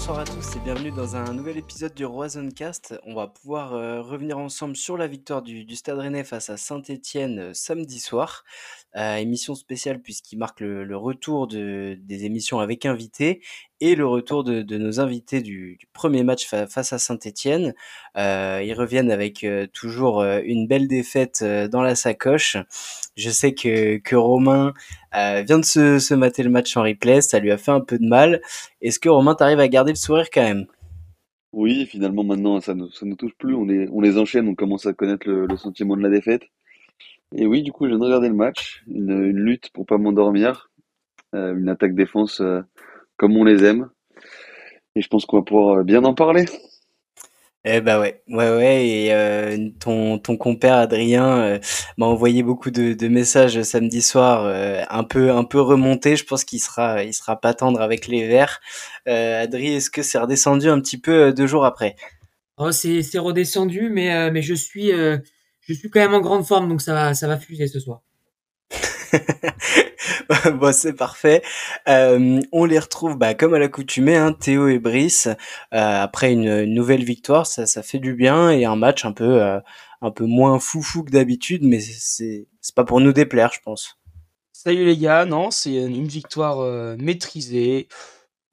bonsoir à tous et bienvenue dans un nouvel épisode du Cast. On va pouvoir euh, revenir ensemble sur la victoire du, Stade Rennais face à Saint-Étienne euh, samedi soir. Euh, émission spéciale puisqu'il marque le, retour de, des émissions avec invités et le retour de, nos invités du, premier match face à Saint-Étienne. ils reviennent avec toujours une belle défaite dans la sacoche. Je sais que, que Romain vient de se, se mater le match en replay, ça lui a fait un peu de mal. Est-ce que Romain, t'arrives à garder le sourire quand même? Oui, finalement maintenant ça ne ça nous touche plus, on les, on les enchaîne, on commence à connaître le, sentiment de la défaite. Et oui, du coup, je viens de regarder le match, une, lutte pour pas m'endormir, euh, une attaque-défense euh, comme on les aime. Et je pense qu'on va pouvoir euh, bien en parler. Eh bah ouais, ouais, ouais. Et euh, ton ton compère Adrien euh, m'a envoyé beaucoup de, de messages samedi soir, euh, un peu un peu remonté. Je pense qu'il sera il sera pas tendre avec les Verts. Adrien, est-ce que c'est redescendu un petit peu deux jours après? Oh, c'est c'est redescendu, mais mais je suis je suis quand même en grande forme, donc ça va ça va fuser ce soir. bon, c'est parfait. Euh, on les retrouve bah, comme à l'accoutumée, hein, Théo et Brice. Euh, après une, nouvelle victoire, ça, ça fait du bien et un match un peu, euh, un peu moins foufou que d'habitude, mais c'est pas pour nous déplaire, je pense. Salut les gars, non, c'est une victoire euh, maîtrisée.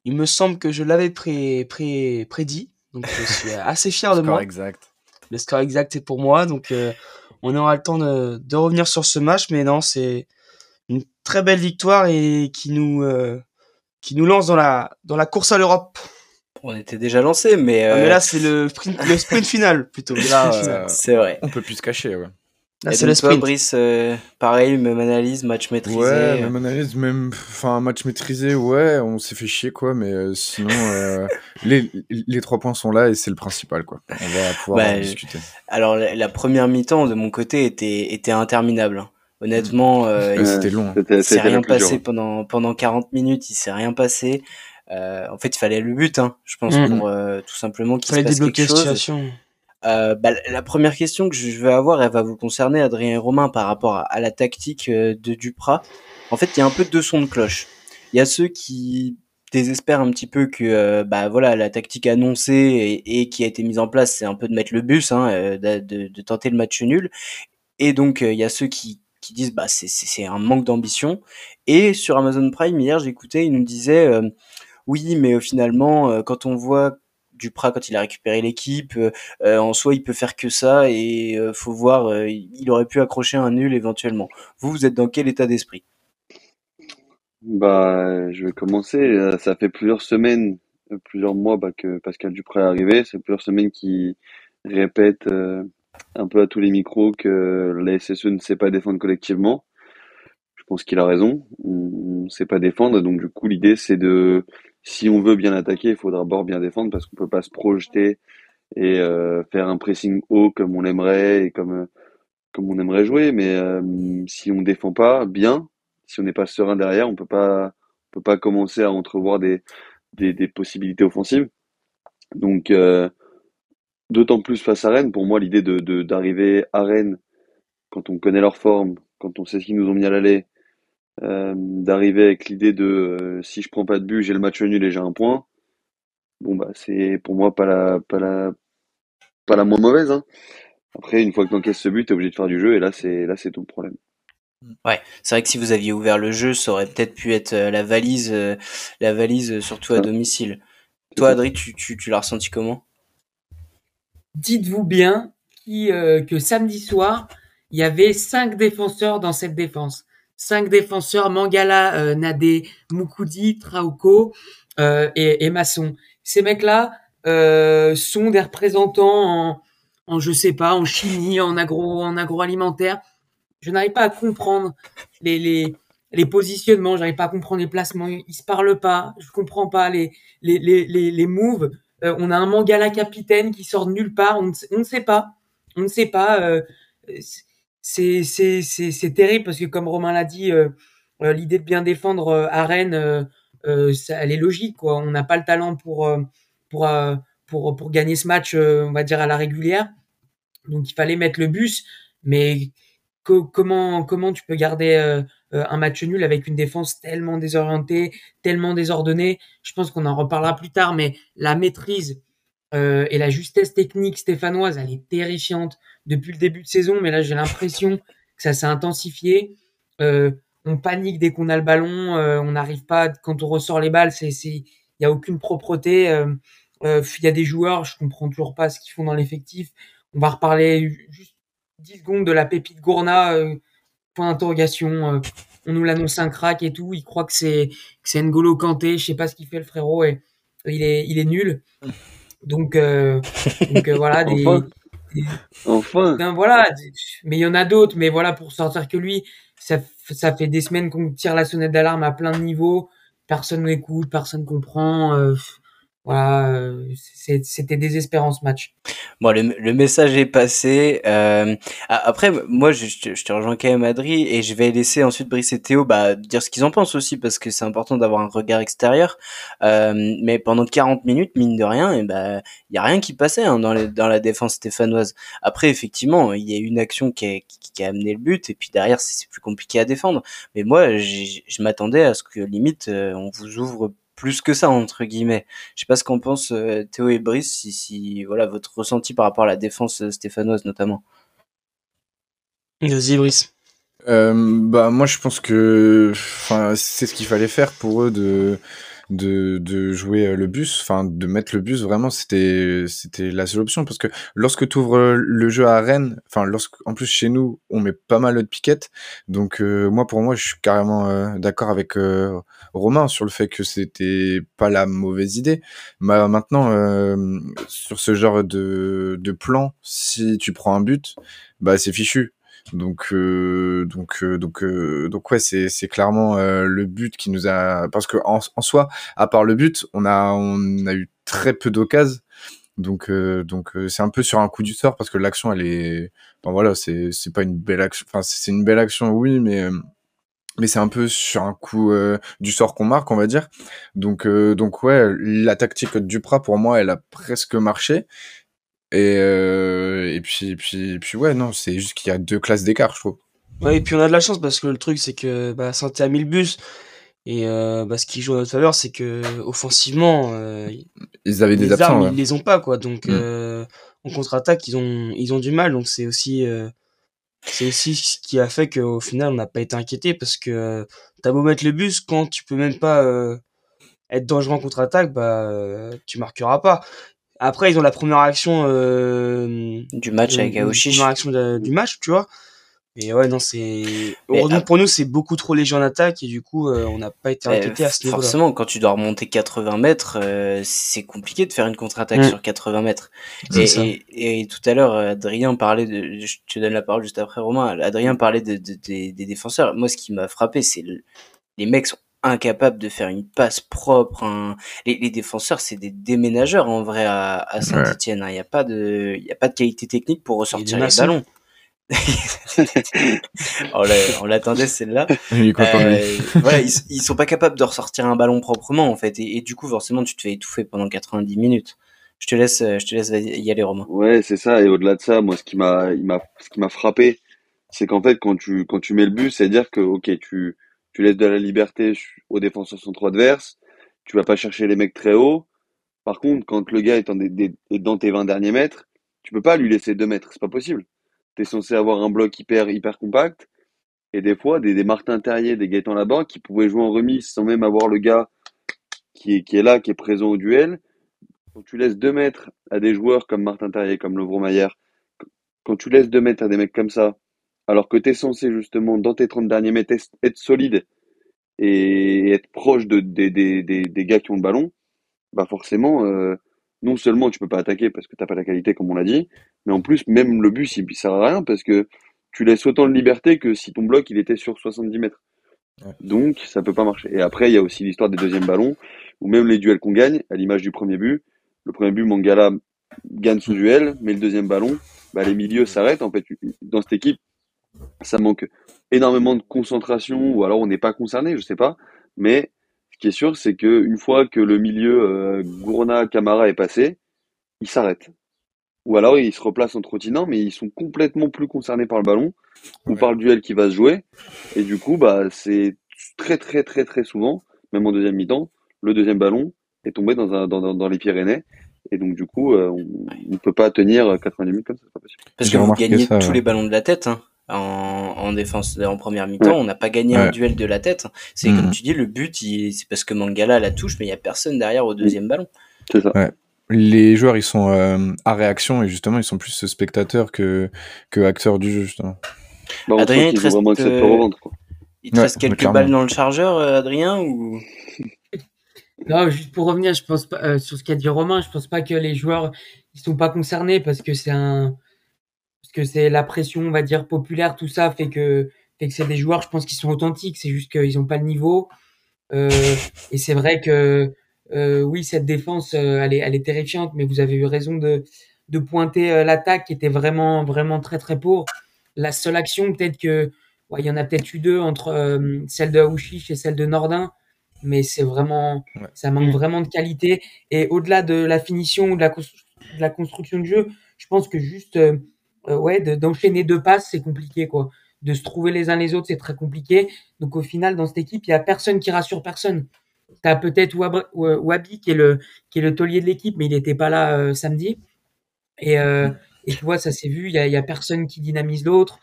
Il me semble que je l'avais pré, pré, prédit, donc je suis assez fier de moi. exact. Le score exact est pour moi, donc on aura le temps de, de revenir sur ce match, mais non, c'est une très belle victoire et qui nous euh, qui nous lance dans la dans la course à l'Europe. On était déjà lancé, mais, ah, mais euh, là c'est le sprint, le sprint final plutôt. Euh, c'est vrai. On peut plus se cacher, ouais. Là, c'est le sprint. Brice, pareil, même analyse, match maîtrisé. Ouais, même analyse, même, enfin, match maîtrisé, ouais, on s'est fait chier, quoi, mais sinon, les, les trois points sont là et c'est le principal, quoi. On va pouvoir bah, discuter. Alors, la, la première mi-temps, de mon côté, était, était interminable. Hein. Honnêtement, euh, il c'était long. Il s'est rien passé pendant pendant 40 minutes. Il s'est rien passé. Euh, en fait, il fallait le but, hein, je pense, mm. pour euh, tout simplement qu'il se passe quelque chose. Euh, bah, la première question que je vais avoir, elle va vous concerner, Adrien et Romain, par rapport à, la tactique euh, de Duprat. En fait, il y a un peu deux sons de cloche. Il y a ceux qui désespèrent un petit peu que euh, bah voilà la tactique annoncée et, qui a été mise en place c'est un peu de mettre le bus hein, de, de, tenter le match nul et donc il y a ceux qui disent bah c'est un manque d'ambition. Et sur Amazon Prime hier, j'écoutais, il nous disait euh, oui, mais euh, finalement euh, quand on voit Duprat quand il a récupéré l'équipe, en soi il peut faire que ça et faut voir, il aurait pu accrocher un nul éventuellement. Vous, vous êtes dans quel état d'esprit? Bah, je vais commencer. Ça fait plusieurs semaines, plusieurs mois bah, que Pascal Duprat est arrivé. C'est plusieurs semaines qui répète un peu à tous les micros que la SSE ne sait pas défendre collectivement. Je pense qu'il a raison. On ne sait pas défendre. Donc, du coup, l'idée, c'est de, si on veut bien attaquer, il faudra d'abord bien défendre parce qu'on peut pas se projeter et euh, faire un pressing haut comme on aimerait et comme, comme on aimerait jouer. Mais euh, si on défend pas bien, si on n'est pas serein derrière, on peut pas, on peut pas commencer à entrevoir des, des, des possibilités offensives. Donc, euh, D'autant plus face à Rennes, pour moi, l'idée de, d'arriver à Rennes, quand on connaît leur forme, quand on sait ce qu'ils nous ont mis à l'aller, euh, d'arriver avec l'idée de euh, si je prends pas de but, j'ai le match nul et j'ai un point. Bon bah c'est pour moi pas la pas la pas la moins mauvaise. Hein. Après une fois que tu encaisses ce but, t'es obligé de faire du jeu et là c'est là c'est tout le problème. Ouais, c'est vrai que si vous aviez ouvert le jeu, ça aurait peut-être pu être euh, la valise, la valise surtout à domicile. Toi, Adri, tu, tu, tu l'as ressenti comment? Dites-vous bien euh, que samedi soir, il y avait cinq défenseurs dans cette défense. Cinq défenseurs, Mangala, euh, Nadé, Moukoudi, Trauco euh, et, et, Masson. Ces mecs-là euh, sont des représentants en, en, je sais pas, en chimie, en agro, en agroalimentaire. Je n'arrive pas à comprendre les, les, les positionnements, pas à comprendre les placements. Ils se parlent pas, je comprends pas les, les, les, les, moves. On a un Mangala capitaine qui sort de nulle part. On ne, sait pas. On ne sait pas. C'est c'est terrible parce que comme Romain l'a dit, euh, l'idée de bien défendre à Rennes, elle est logique. Quoi. On n'a pas le talent pour pour pour pour gagner ce match, on va dire à la régulière. Donc il fallait mettre le bus, mais comment comment tu peux garder euh, euh, un match nul avec une défense tellement désorientée, tellement désordonnée? Je pense qu'on en reparlera plus tard, mais la maîtrise euh, et la justesse technique stéphanoise, elle est terrifiante depuis le début de saison, mais là j'ai l'impression que ça s'est intensifié. Euh, on panique dès qu'on a le ballon, euh, on n'arrive pas quand on ressort les balles, il y a aucune propreté. Il y a des joueurs, je comprends toujours pas ce qu'ils font dans l'effectif. On va reparler juste 10 secondes de la pépite Gourna, point d'interrogation. on nous l'annonce un crack et tout. Il croit que c'est N'Golo Kanté. Je sais pas ce qu'il fait le frérot il est nul. Donc, euh, donc euh, voilà, des, enfin. Ben, voilà, mais il y en a d'autres, mais voilà, pour sortir que lui, ça, ça fait des semaines qu'on tire la sonnette d'alarme à plein de niveaux, personne n'écoute, personne comprend. Voilà, euh, c'était désespérant ce match. Bon, le, le message est passé. Euh, après, moi, je, je, te rejoins quand même, Adri, et je vais laisser ensuite Brice et Théo bah, dire ce qu'ils en pensent aussi, parce que c'est important d'avoir un regard extérieur. Euh, mais pendant 40 minutes, mine de rien, et bah, il y a rien qui passait hein, dans, les, dans la défense stéphanoise. Après, effectivement, il y a une action qui a, qui, a amené le but, et puis derrière, c'est plus compliqué à défendre. Mais moi, je m'attendais à ce que limite, euh, on vous ouvre plus que ça entre guillemets. Je sais pas ce qu'en pensent euh, Théo et Brice, si, si voilà votre ressenti par rapport à la défense euh, stéphanoise notamment. Vas-y Brice. Euh, bah moi je pense que enfin c'est ce qu'il fallait faire pour eux de de, de jouer euh, le bus, enfin de mettre le bus vraiment c'était c'était la seule option parce que lorsque tu ouvres le jeu à Rennes, enfin lorsque en plus chez nous on met pas mal de piquettes, donc euh, moi pour moi je suis carrément euh, d'accord avec Romain sur le fait que c'était pas la mauvaise idée. Mais maintenant sur ce genre de de plan, si tu prends un but, bah c'est fichu. Donc euh, donc euh, donc euh, donc ouais c'est c'est clairement le but qui nous a parce que en, en, soi à part le but on a on a eu très peu d'occasions donc donc c'est un peu sur un coup du sort parce que l'action elle est bon voilà c'est c'est pas une belle action enfin c'est une belle action oui mais mais c'est un peu sur un coup du sort qu'on marque on va dire. Donc donc ouais la tactique Duprat pour moi elle a presque marché et, euh, et puis, puis, puis ouais, non, c'est juste qu'il y a deux classes d'écart, je trouve. Ouais, et puis on a de la chance parce que le truc, c'est que bah, Santé a mis le bus. Et euh, bah, ce qui joue à notre faveur, c'est que offensivement, euh, ils avaient des absents. Ils les ont pas, quoi. Donc mm. euh, en contre-attaque, ils ont, ils ont du mal. Donc c'est aussi, euh, c'est aussi ce qui a fait qu'au final, on n'a pas été inquiété parce que t'as beau mettre le bus quand tu peux même pas être dangereux en contre-attaque, bah tu marqueras pas. Après, ils ont la première action euh, du match avec Aoshi. Première action du match, tu vois. Et ouais, non, c'est. Heureusement pour nous, c'est beaucoup trop léger en attaque et du coup, euh, on n'a pas été inquiété à ce niveau-là. Forcément, quand tu dois remonter 80 mètres, euh, c'est compliqué de faire une contre-attaque mm. sur 80 mètres. Et, et, tout à l'heure, Adrien parlait de. Je te donne la parole juste après, Romain. Adrien parlait de, des défenseurs. Moi, ce qui m'a frappé, c'est les mecs sont incapable de faire une passe propre. Les, les, défenseurs, c'est des déménageurs en vrai à, à Saint-Etienne. Hein. Il n'y a pas de, il y a pas de qualité technique pour ressortir les ballons. on l'attendait celle-là. Euh, voilà, ils, ils, sont pas capables de ressortir un ballon proprement en fait, et, du coup forcément tu te fais étouffer pendant 90 minutes. Je te laisse, je te laisse y aller Romain. Ouais, c'est ça. Et au-delà de ça, moi ce qui m'a, ce qui m'a frappé, c'est qu'en fait quand tu quand tu mets le but, c'est à dire que ok tu tu laisses de la liberté aux défenseurs centraux adverses, tu vas pas chercher les mecs très hauts. Par contre, quand le gars est, dans tes 20 derniers mètres, tu peux pas lui laisser 2 mètres, c'est pas possible. Tu es censé avoir un bloc hyper hyper compact et des fois des, des Martin Terrier, des Gaëtan là-bas qui pouvaient jouer en remise sans même avoir le gars qui est, qui est là, qui est présent au duel. Quand tu laisses 2 mètres à des joueurs comme Martin Terrier, comme Lovro Mayer, quand tu laisses 2 mètres à des mecs comme ça, alors que tu es censé justement, dans tes 30 derniers mètres, être solide et être proche de, des, des, des, gars qui ont le ballon, bah forcément, euh, non seulement tu peux pas attaquer parce que t'as pas la qualité comme on l'a dit, mais en plus même le bus il sert à rien parce que tu laisses autant de liberté que si ton bloc il était sur 70 mètres. Donc ça peut pas marcher. Et après il y a aussi l'histoire des deuxièmes ballons ou même les duels qu'on gagne, à l'image du premier but. Le premier but, Mangala gagne sous duel, mais le deuxième ballon, bah, les milieux s'arrêtent. En fait, dans cette équipe, ça manque énormément de concentration ou alors on n'est pas concerné, je sais pas. Mais ce qui est sûr, c'est que une fois que le milieu euh, Gourna Camara est passé, il s'arrête. ou alors ils se replacent en trottinant, mais ils sont complètement plus concernés par le ballon ou par le duel qui va se jouer. Et du coup, bah, c'est très, très, très, très souvent, même en deuxième mi-temps, le deuxième ballon est tombé dans, un, dans, dans les Pyrénées. Et donc, du coup, euh, on ne peut pas tenir 90 minutes comme ça, c'est pas possible. Parce que vous gagnez tous les ballons de la tête. Hein. En, en, défense en première mi-temps, on n'a pas gagné un duel de la tête. C'est comme mhm. tu dis, le but, c'est parce que Mangala la touche, mais il y a personne derrière au deuxième ballon. C'est ça. Les joueurs, ils sont euh, à réaction et justement, ils sont plus spectateurs que, que acteurs du jeu, justement. Bah, Adrien, il te reste, euh, il te reste quelques balles dans le chargeur, Adrien, ou? Non, juste pour revenir, je pense pas euh, sur ce qu'a dit Romain, je pense pas que les joueurs ils sont pas concernés parce que c'est un parce que c'est la pression, on va dire populaire, tout ça fait que fait que c'est des joueurs, je pense qu'ils sont authentiques. C'est juste qu'ils ont pas le niveau. Euh, et c'est vrai que euh, oui, cette défense, euh, elle est elle est terrifiante, mais vous avez eu raison de de pointer euh, l'attaque qui était vraiment vraiment très très pauvre. La seule action, peut-être que ouais, il y en a peut-être eu deux entre celle de Aouchiche et celle de Nordin mais c'est vraiment, ça manque vraiment de qualité. Et au-delà de la finition ou de la, de la construction de jeu, je pense que juste, euh, euh, ouais, d'enchaîner deux passes, c'est compliqué, quoi. De se trouver les uns les autres, c'est très compliqué. Donc au final, dans cette équipe, il y a personne qui rassure personne. T'as peut-être Wabi qui est le qui est le taulier de l'équipe, mais il n'était pas là euh, samedi. Et, et tu vois, ça s'est vu. Il y a, a personne qui dynamise l'autre.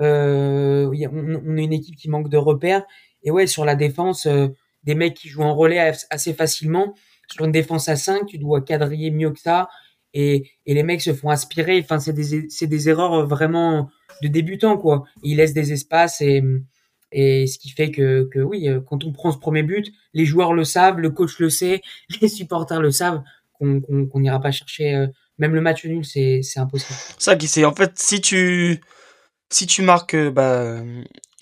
Euh, on, on, est une équipe qui manque de repères. Et ouais, sur la défense, des mecs qui jouent en relais assez facilement. Sur une défense à 5, tu dois quadriller mieux que ça. Et, les mecs se font aspirer. Enfin, c'est des, c'est des erreurs vraiment de débutants, quoi. Ils laissent des espaces et, et ce qui fait que, que oui, quand on prend ce premier but, les joueurs le savent, le coach le sait, les supporters le savent, qu'on n'ira pas chercher. Euh, même le match nul, c'est, impossible. Ça c'est en fait si tu si tu marques euh, bah,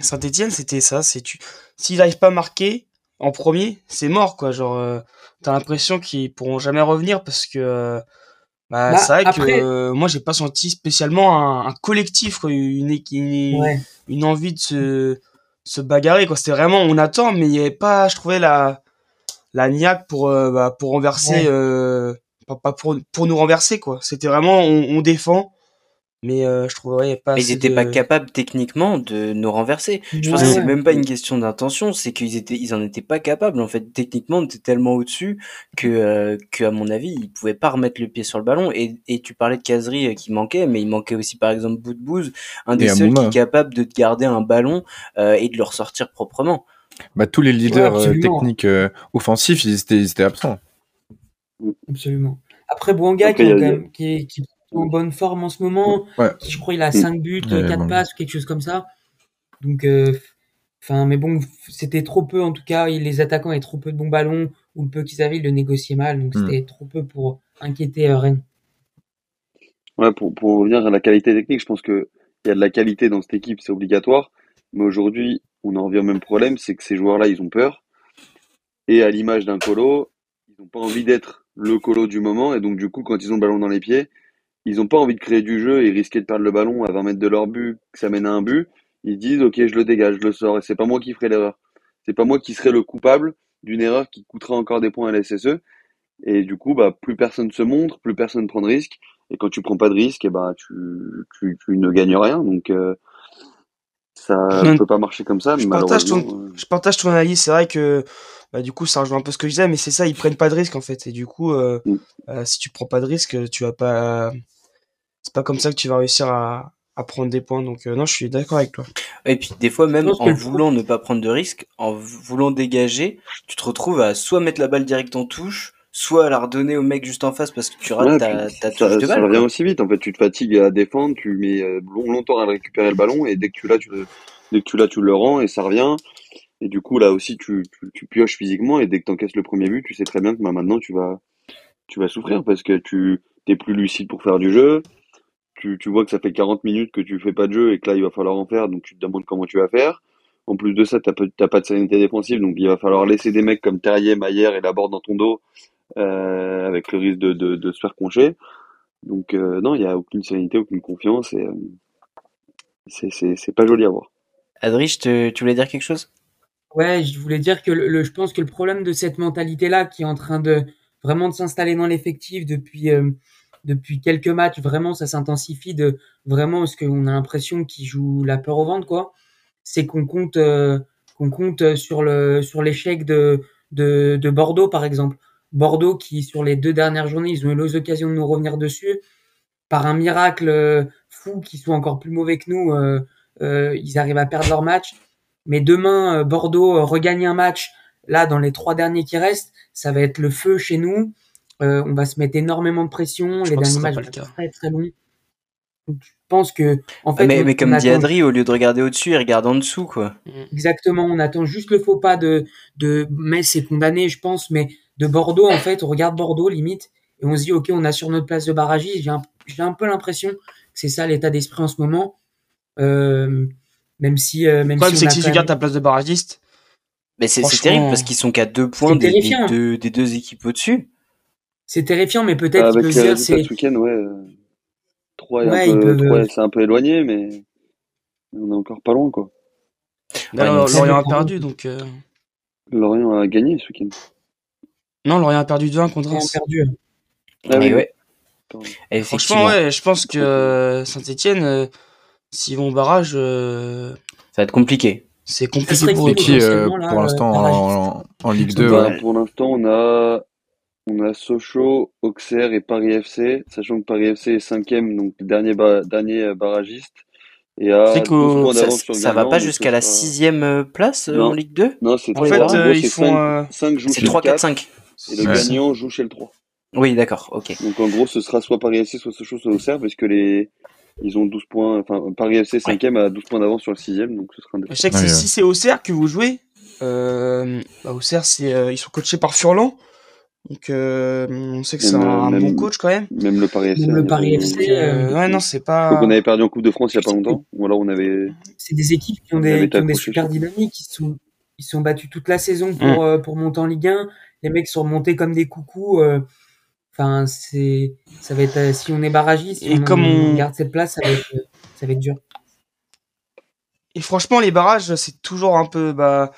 Saint-Etienne, c'était ça. C'est tu s'ils n'arrivent pas à marquer, en premier, c'est mort, quoi. Genre, euh, t'as l'impression qu'ils pourront jamais revenir parce que, euh, bah, bah, c'est vrai que euh, moi, j'ai pas senti spécialement un, collectif, quoi, une, une, une envie de se, se bagarrer, quoi. C'était vraiment, on attend, mais il y avait pas, je trouvais, la, la niaque pour, bah, pour renverser, pas, pour, pour nous renverser, quoi. C'était vraiment, on, on défend, mais euh, je trouverais pas. Mais ils n'étaient pas capables techniquement de nous renverser. Je pense que c'est même pas une question d'intention, c'est qu'ils étaient, ils en étaient pas capables. En fait, techniquement, on était tellement au-dessus que, euh, que à mon avis, ils pouvaient pas remettre le pied sur le ballon. Et, et tu parlais de caserie euh, qui manquait, mais il manquait aussi par exemple Boudbouz, un des seuls qui est capable de garder un ballon euh, et de le ressortir proprement. Bah, tous les leaders techniques offensifs, ils étaient, ils étaient absents. Absolument. Après Bouanga, qui, qui, qui, en bonne forme en ce moment. Je crois qu'il a 5 buts, 4 passes, quelque chose comme ça. Donc, euh, enfin, mais bon, c'était trop peu en tout cas. Les attaquants avaient trop peu de bons ballons, ou le peu qu'ils avaient, ils le négociaient mal. Donc, c'était hmm. trop peu pour inquiéter euh, Rennes. Ouais, pour, pour revenir à la qualité technique, je pense qu'il y a de la qualité dans cette équipe, c'est obligatoire. Mais aujourd'hui, on en revient au même problème, c'est que ces joueurs-là, ils ont peur. Et à l'image d'un colo, ils n'ont pas envie d'être le colo du moment. Et donc, du coup, quand ils ont le ballon dans les pieds, ils n'ont pas envie de créer du jeu et risquer de perdre le ballon à 20 mètres de leur but, que ça mène à un but. Ils disent, OK, je le dégage, je le sors, et c'est pas moi qui ferai l'erreur. C'est pas moi qui serai le coupable d'une erreur qui coûtera encore des points à la SSE. Et du coup, bah, plus personne se montre, plus personne prend de risque. Et quand tu prends pas de risque, et eh bah, tu, tu, tu ne gagnes rien. Donc, euh, ça ne peut pas marcher comme ça. Je, partage ton, euh, je partage ton analyse. C'est vrai que bah, du coup, ça rejoint un peu ce que je disais, mais c'est ça, ils prennent pas de risque en fait. Et du coup, euh, mm. euh, si tu prends pas de risque, tu vas pas c'est pas comme ça que tu vas réussir à, à prendre des points. Donc euh, non, je suis d'accord avec toi. Et puis des fois même en voulant ne pas prendre de risques, en voulant dégager, tu te retrouves à soit mettre la balle direct en touche, soit à la redonner au mec juste en face parce que tu rates ta, ta, touche ça, de balle. Ça revient aussi vite. En fait, tu te fatigues à défendre, tu mets euh, longtemps à récupérer le ballon et dès que tu l'as, tu le, dès que tu l'as, tu le rends et ça revient. Et du coup là aussi, tu, tu, tu pioches physiquement et dès que tu encaisses le premier but, tu sais très bien que bah, maintenant tu vas, tu vas souffrir parce que tu t'es plus lucide pour faire du jeu tu, tu vois que ça fait 40 minutes que tu fais pas de jeu et que là il va falloir en faire, donc tu te demandes comment tu vas faire. En plus de ça, t'as pas, pas de sérénité défensive, donc il va falloir laisser des mecs comme Terrier, Maillère et Laborde dans ton dos, euh, avec le risque de, de, de se faire concher. Donc euh, non, il y a aucune sérénité, aucune confiance et euh, c'est pas joli à voir. Adrich, tu voulais dire quelque chose? Ouais, je voulais dire que le, je pense que le problème de cette mentalité-là qui est en train de vraiment de s'installer dans l'effectif depuis euh, depuis quelques matchs, vraiment, ça s'intensifie de vraiment parce qu'on a l'impression qu'ils jouent la peur au ventre, quoi. C'est qu'on compte, euh, qu'on compte sur le sur l'échec de, de, de Bordeaux, par exemple. Bordeaux qui, sur les deux dernières journées, ils ont eu l'occasion de nous revenir dessus. Par un miracle euh, fou, qui sont encore plus mauvais que nous, euh, ils arrivent à perdre leur match. Mais demain, Bordeaux regagne un match. Là, dans les trois derniers qui restent, ça va être le feu chez nous. On va se mettre énormément de pression. les derniers matchs vont être très très longs. je pense que en fait mais, mais comme dit Adri au lieu de regarder au-dessus il regarde en dessous quoi exactement on attend juste le faux pas de de Metz est condamné je pense mais de Bordeaux, en fait, on regarde Bordeaux limite et on se dit, ok, on a sur notre place de barragiste. J'ai un, j'ai un peu l'impression que c'est ça l'état d'esprit en ce moment. Euh, même si, euh, même si c'est que si tu gardes ta place de barragiste. Mais c'est, terrible parce qu'ils sont qu'à deux points des, deux, des deux équipes au-dessus. C'est terrifiant, mais peut-être que euh, c'est. week-end, ouais. Trois, c'est un peu éloigné, mais on est encore pas loin, quoi. Lorient a perdu, donc. Lorient a gagné ce week-end. Non, Lorient a perdu 2-1 contre Reims. perdu. Ah, oui, ouais. Franchement, ouais, je pense que euh, Saint-Etienne, euh, s'ils vont au barrage. Euh, ça va être compliqué. C'est compliqué pour qui, pour l'instant, en, Ligue 2 bah, Pour l'instant, on a, on a Sochaux, Auxerre et Paris FC, sachant que Paris FC est cinquième, donc dernier, dernier barragiste. Et à ça, ça va pas jusqu'à la sixième place en Ligue 2 Non, c'est en fait, ils font 5 C'est 3, 4, 5. Et le gagnant joue chez le 3. Oui, d'accord, ok. Donc en gros, ce sera soit Paris FC, soit Sochaux, soit Auxerre, parce que les... ils ont 12 points. Enfin, Paris FC 5ème a 12 points d'avance sur le 6ème, donc ce sera un Je sais que si c'est Auxerre que vous jouez, euh, bah, Auxerre, c'est, euh, ils sont coachés par Furlan. Donc euh, on sait que c'est un, bon coach quand même. Même le Paris FC. Même le Paris FC. Euh, ouais, non, c'est pas. Donc on avait perdu en Coupe de France il y a pas longtemps. Ou alors on avait. C'est des équipes qui ont des, qui ont des super dynamiques. Ils sont, ils sont battus toute la saison pour, mm. pour monter en Ligue 1 les mecs sont remontés comme des coucous. Euh, enfin, c'est, ça va être, si on est barragiste, si et on, comme on... garde cette place, ça va être, ça va être dur. Et franchement, les barrages, c'est toujours un peu, bah,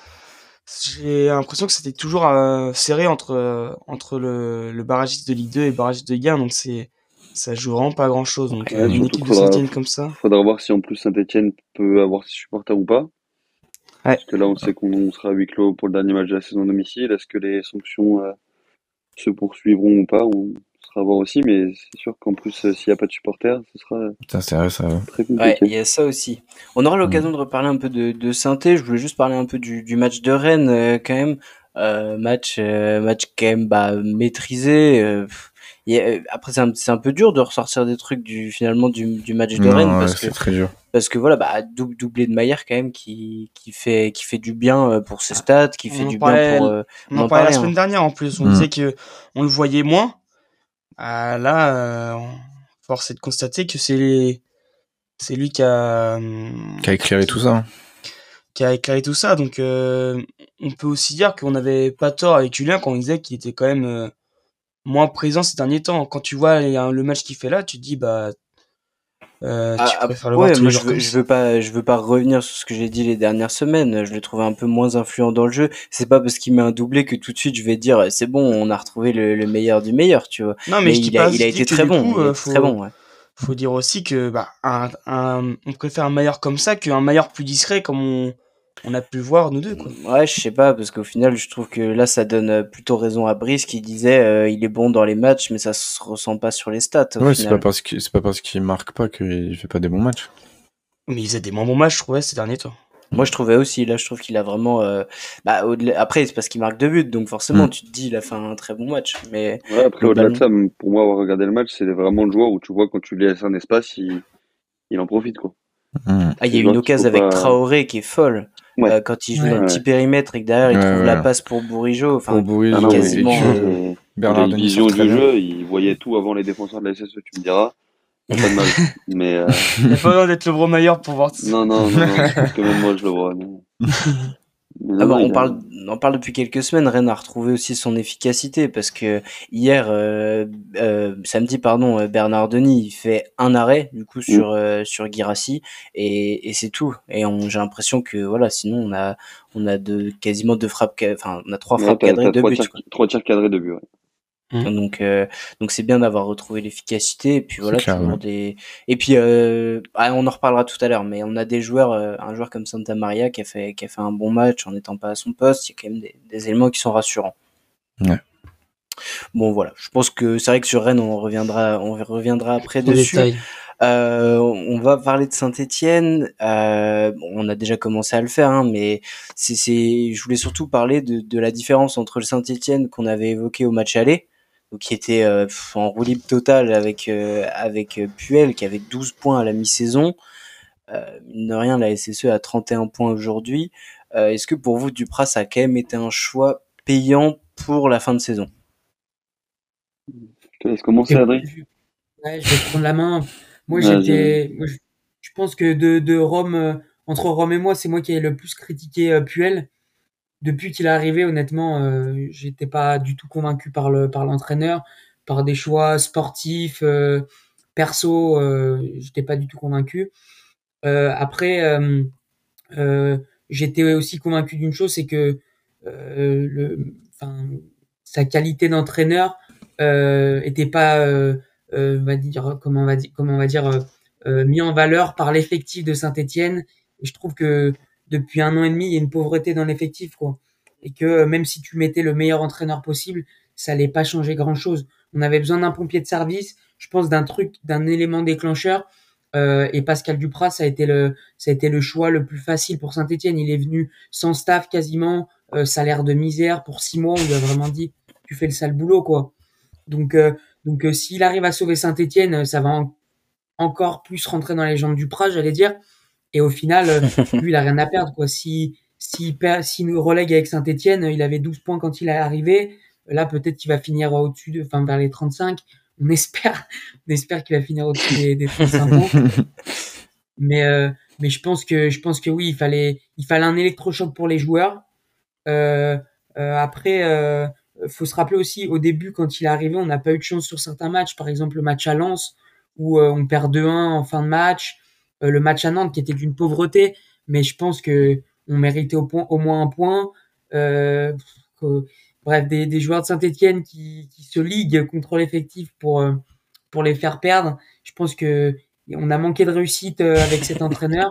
j'ai l'impression que c'était toujours euh, serré entre euh, entre le, le barragiste de Ligue 2 et le barragiste de Ligue 1, donc c'est ça joue vraiment pas grand chose. Donc une équipe de Saint-Etienne comme ça. Faudra voir si en plus Saint-Etienne peut avoir ses supporters ou pas. Parce que là, on sait qu'on sera à huis clos pour le dernier match de la saison domicile. Est-ce que les sanctions euh, se poursuivront ou pas On sera à voir aussi, mais c'est sûr qu'en plus, euh, s'il n'y a pas de supporters, ce sera ça, ça, très compliqué. Ouais, il y a ça aussi. On aura l'occasion de reparler un peu de, de synthé. Je voulais juste parler un peu du, du match de Rennes, euh, quand même. match, match quand même bah, maîtrisé. Euh, après c'est un, c'est un peu dur de ressortir des trucs du finalement du, du match de Rennes parce que très dur. parce que voilà bah double doublé de Maillard quand même qui qui fait qui fait du bien euh, pour ses stats qui fait du bien pour euh, on, en parlait la semaine dernière en plus on mm. disait que on le voyait moins ah, là euh, force est de constater que c'est c'est lui qui a qui a éclairé tout ça hein. qui a éclairé tout ça donc on peut aussi dire qu'on avait pas tort avec Julien quand on disait qu'il était quand même moins présent ces derniers temps. Quand tu vois le match qu'il fait là, tu te dis bah euh, tu ah, préfères le voir tous les je, veux, je veux pas, je veux pas revenir sur ce que j'ai dit les dernières semaines. Je le trouve un peu moins influent dans le jeu. C'est pas parce qu'il met un doublé que tout de suite je vais dire c'est bon, on a retrouvé le, meilleur du meilleur, tu vois. Non, mais, il, a, il a été très bon, coup, faut, très bon. Ouais. Faut dire aussi que bah un, un, on préfère un meilleur comme ça qu'un meilleur plus discret comme on on a pu voir nous deux quoi. Ouais, je sais pas parce qu'au final, je trouve que là ça donne euh, plutôt raison à Brice qui disait euh, il est bon dans les matchs mais ça se ressent pas sur les stats. Ouais, c'est pas parce qu'il c'est pas parce qu'il marque pas qu'il fait pas des bons matchs. Mais il faisait des moins bons matchs, je trouvais ces derniers temps. Moi, je trouvais aussi. Là, je trouve qu'il a vraiment. Euh... Bah, après, c'est parce qu'il marque deux buts, donc forcément, mm. tu te dis, il a fait un très bon match. Mais ouais, après, au-delà de ça, pour moi, avoir regardé le match, c'est vraiment le joueur où tu vois quand tu lui laisses un espace, il, il en profite, quoi. Mm. Ah, il y a une occasion avec Traoré qui est folle. Euh, quand il joue dans le petit périmètre et que derrière il trouve la passe pour Bourigeau. Enfin, Bourigeau, quasiment. Euh, Bernard Denis vision du jeu, il voyait tout avant les défenseurs de la SSE, tu me diras. Pas de mal. Mais, euh... Il a pas besoin d'être le gros meilleur pour voir ça. Non, non, non, non. que même moi je le vois. Ah bah, on, parle, on parle depuis quelques semaines. Rennes a retrouvé aussi son efficacité parce que hier, euh, euh, samedi, pardon, euh, Bernard Denis il fait un arrêt du coup sur mm. sur Girassi et, et c'est tout. Et j'ai l'impression que voilà, sinon on a on a de quasiment deux frappes, enfin on a trois frappes cadrées but. Trois tirs cadrés de but. Ouais. Mmh. Donc, euh, donc c'est bien d'avoir retrouvé l'efficacité. Et puis voilà, toujours des. Et puis, euh, ah, on en reparlera tout à l'heure, mais on a des joueurs, euh, un joueur comme Santa Maria qui a fait, qui a fait un bon match en n'étant pas à son poste. Il y a quand même des, des éléments qui sont rassurants. Ouais. Bon voilà, je pense que c'est vrai que sur Rennes on reviendra, on reviendra après dessus. Euh, on va parler de Saint-Étienne. Euh, on a déjà commencé à le faire, hein, mais c'est, je voulais surtout parler de, de la différence entre le Saint-Étienne qu'on avait évoqué au match aller, qui était euh, en roue libre totale avec euh, avec Puel qui avait 12 points à la mi-saison. Euh, de rien, la SSE a 31 points aujourd'hui. Est-ce que pour vous, Dupras ça a quand même été un choix payant pour la fin de saison? Je te laisse commencer, Adrien? Ouais, je vais prendre la main. Moi, j'étais, je pense que de, de Rome, euh, entre Rome et moi, c'est moi qui ai le plus critiqué euh, Puel. Depuis qu'il est arrivé, honnêtement, euh, j'étais pas du tout convaincu par le par l'entraîneur, par des choix sportifs, euh, perso, euh, j'étais pas du tout convaincu. après, j'étais aussi convaincu d'une chose, c'est que le, enfin, sa qualité d'entraîneur euh, était pas euh, va dire comment on va dire comment on va dire euh, euh, mis en valeur par l'effectif de Saint-Étienne. Je trouve que depuis un an et demi, il y a une pauvreté dans l'effectif, quoi. Et que même si tu mettais le meilleur entraîneur possible, ça allait pas changer grand chose. On avait besoin d'un pompier de service, je pense d'un truc, d'un élément déclencheur. Euh, et Pascal Duprat, ça a été le, ça a été le choix le plus facile pour Saint-Etienne. Il est venu sans staff quasiment, euh, salaire de misère pour six mois. On lui a vraiment dit, tu fais le sale boulot, quoi. Donc, euh, donc euh, s'il arrive à sauver Saint-Etienne, euh, ça va encore plus rentrer dans les jambes du Prat, j'allais dire. Et au final, euh, lui, il a rien à perdre. Quoi. Si, si, si nous relègue avec Saint-Etienne, il avait 12 points quand il est arrivé. Là, peut-être qu'il va finir au-dessus, de, enfin vers les 35. On espère, on espère qu'il va finir au-dessus des, des 35 points. Mais, euh, mais je pense que, je pense que oui, il fallait, il fallait un électrochoc pour les joueurs. Euh, après, faut se rappeler aussi, au début, quand il est arrivé, on n'a pas eu de chance sur certains matchs. Par exemple, le match à Lens, où euh, on perd 2-1 en fin de match. Euh, le match à Nantes, qui était d'une pauvreté. Mais je pense que on méritait au, point, au moins un point. Euh, bref, des, des, joueurs de Saint-Etienne qui, qui, se liguent contre l'effectif pour, pour les faire perdre. Je pense que on a manqué de réussite avec cet entraîneur.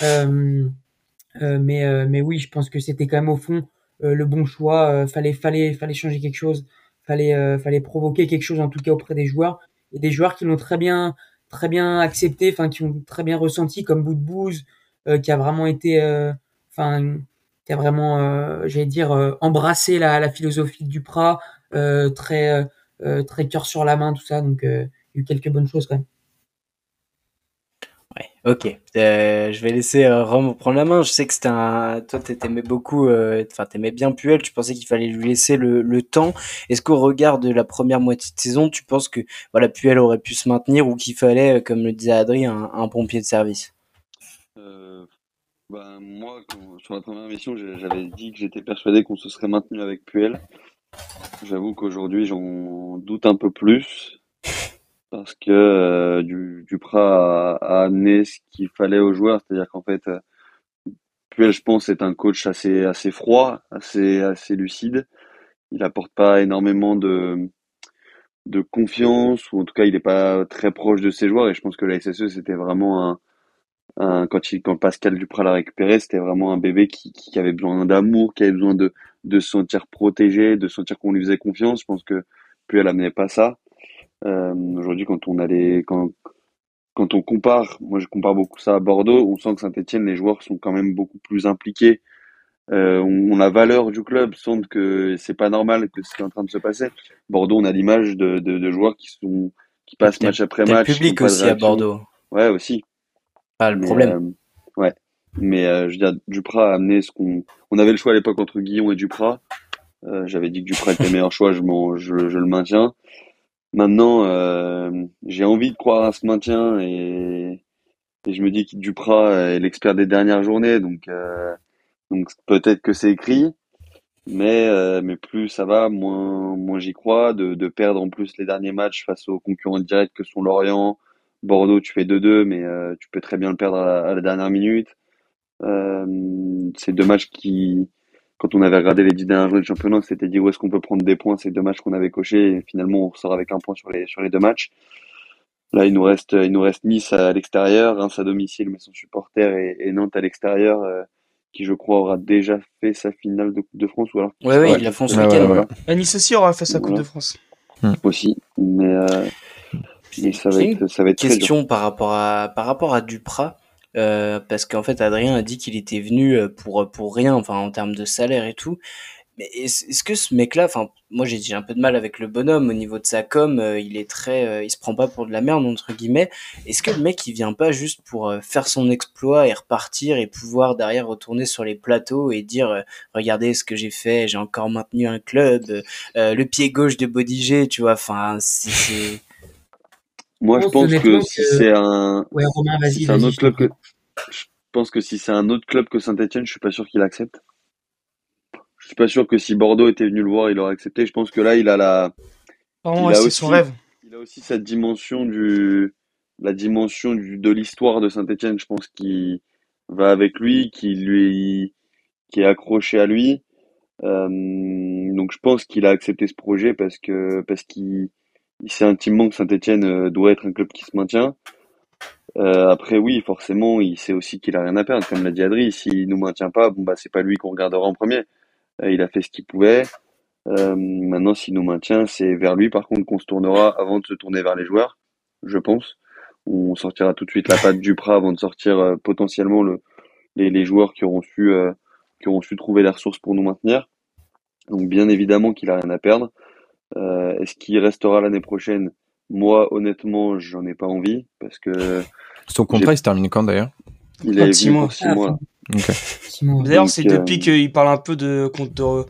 mais, mais oui, je pense que c'était quand même au fond euh, le bon choix. Euh, fallait, fallait, fallait changer quelque chose. Fallait, euh, fallait provoquer quelque chose en tout cas auprès des joueurs. Et des joueurs qui l'ont très bien, très bien accepté, enfin qui ont très bien ressenti, comme Boudbouze, qui a vraiment été, enfin, qui a vraiment, j'allais dire, embrassé la, la philosophie du Prat, très, très cœur sur la main, tout ça. Donc, il y a eu quelques bonnes choses quand même. Ok. Euh, je vais laisser euh, Rome prendre la main. Je sais que c'était. Toi, t'aimais beaucoup. Euh, enfin, t'aimais bien Puel. Tu pensais qu'il fallait lui laisser le, le temps. Est-ce qu'au regard de la première moitié de saison, tu penses que voilà, Puel aurait pu se maintenir ou qu'il fallait, comme le disait Adri, un, pompier de service? Euh, bah, Moi, sur la première mission, j'avais dit que j'étais persuadé qu'on se serait maintenu avec Puel. J'avoue qu'aujourd'hui, j'en doute un peu plus parce que euh, du, Duprat a, amené ce qu'il fallait aux joueurs, c'est-à-dire qu'en fait, euh, Puel, je pense, est un coach assez assez froid, assez assez lucide. Il apporte pas énormément de de confiance ou en tout cas il n'est pas très proche de ses joueurs. Et je pense que la SSE c'était vraiment un, un quand il quand Pascal Duprat l'a récupéré c'était vraiment un bébé qui, qui avait besoin d'amour qui avait besoin de de se sentir protégé de sentir qu'on lui faisait confiance. Je pense que Puel amenait pas ça Aujourd'hui, quand on a les, quand, quand on compare, moi je compare beaucoup ça à Bordeaux, on sent que Saint-Etienne, les joueurs sont quand même beaucoup plus impliqués. Euh, on, la valeur du club, sentent que c'est pas normal que ce qui est en train de se passer. Bordeaux, on a l'image de, de, de, joueurs qui sont qui passent match après match. Le public aussi à Bordeaux. Ouais, aussi. Pas le problème. Euh, ouais. Mais euh, je veux dire, Duprat a amené ce qu'on. On avait le choix à l'époque entre Guillon et Duprat. Euh, J'avais dit que Duprat était le meilleur choix, je, je, je le maintiens. Maintenant, euh, j'ai envie de croire à ce maintien et, et je me dis que Duprat est l'expert des dernières journées, donc, euh, donc peut-être que c'est écrit, mais, euh, mais plus ça va, moins, moins j'y crois. De, de perdre en plus les derniers matchs face aux concurrents directs que sont Lorient, Bordeaux, tu fais 2-2, mais euh, tu peux très bien le perdre à la, dernière minute. Euh, c'est deux matchs qui, quand on avait regardé les dix dernières journées de championnat, on s'était dit où est-ce qu'on peut prendre des points ces deux matchs qu'on avait cochés? Et finalement, on ressort avec un point sur les sur les deux matchs. Là, il nous reste il nous reste Nice à l'extérieur, Reims à domicile, mais son supporter et, et Nantes à l'extérieur. Euh, qui je crois aura déjà fait sa finale de Coupe de France ou alors ouais ouais, il a fait ce week-end. Nice aussi aura fait sa Coupe de France. Aussi mais, euh, ça va être ça va être question par rapport à par rapport à Duprat euh, parce qu'en fait Adrien a dit qu'il était venu euh, pour pour rien, enfin en termes de salaire et tout. Mais est-ce que ce mec-là, enfin moi j'ai un peu de mal avec le bonhomme au niveau de sa com, euh, il est très, il se prend pas pour de la merde entre guillemets. Est-ce que le mec il vient pas juste pour faire son exploit et repartir et pouvoir derrière retourner sur les plateaux et dire regardez ce que j'ai fait, j'ai encore maintenu un club, le pied gauche de Bodiger, tu vois, enfin c'est moi, je pense que si c'est un, un autre club que, je pense que si c'est un autre club que Saint-Etienne, je suis pas sûr qu'il accepte. Je suis pas sûr que si Bordeaux était venu le voir, il aurait accepté. Je pense que là, il a la, il a aussi, son rêve. Il a aussi cette dimension du, la dimension du, de l'histoire de Saint-Etienne, je pense, qui va avec lui, qui lui, qui est accroché à lui. Euh, donc je pense qu'il a accepté ce projet parce que parce qu'il il sait intimement que Saint-Etienne euh, doit être un club qui se maintient. Euh, après, oui, forcément, il sait aussi qu'il a rien à perdre. Comme l'a dit Adri, s'il nous maintient pas, bon bah c'est pas lui qu'on regardera en premier. Euh, il a fait ce qu'il pouvait. Euh, maintenant, s'il nous maintient, c'est vers lui par contre qu'on se tournera avant de se tourner vers les joueurs, je pense. On sortira tout de suite la patte du Prat avant de sortir euh, potentiellement le, les, les, joueurs qui auront su qui auront su trouver les ressources pour nous maintenir. Donc bien évidemment qu'il a rien à perdre. Euh, Est-ce qu'il restera l'année prochaine? Moi, honnêtement, j'en ai pas envie parce que. Son contrat, il se termine quand d'ailleurs? Il est six mois. Six mois. D'ailleurs, c'est depuis euh, qu'il parle un peu de, de,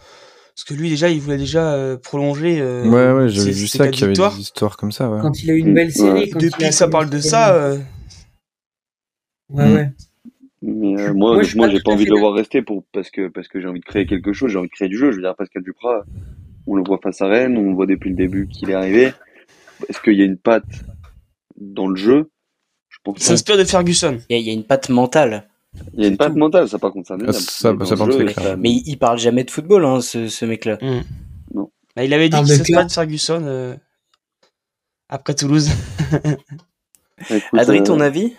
parce que lui déjà, il voulait déjà euh, prolonger. Euh, ouais, ouais, j'avais vu ça qu'il y avait des histoires comme ça. Ouais. Quand il a eu une belle série. Depuis que ça parle de ça. Euh... Ouais, ouais. Mais euh, moi, moi, j'ai pas envie de le voir rester pour parce que parce que j'ai envie de créer quelque chose, j'ai envie de créer du jeu. Je veux dire, Pascal Duprat, on le voit face à Rennes, on le voit depuis le début qu'il est arrivé. Est-ce qu'il y a une patte dans le jeu? Je pense. S'inspire de Ferguson. Il y, a une patte mentale. Il y a une patte mentale, ça par contre, ça, ah, ça, ça, ça Mais il, parle jamais de football, hein, ce, ce mec-là. Non. Bah, il avait dit qu'il s'inspire de Ferguson euh, après Toulouse. Adri, ton euh, avis?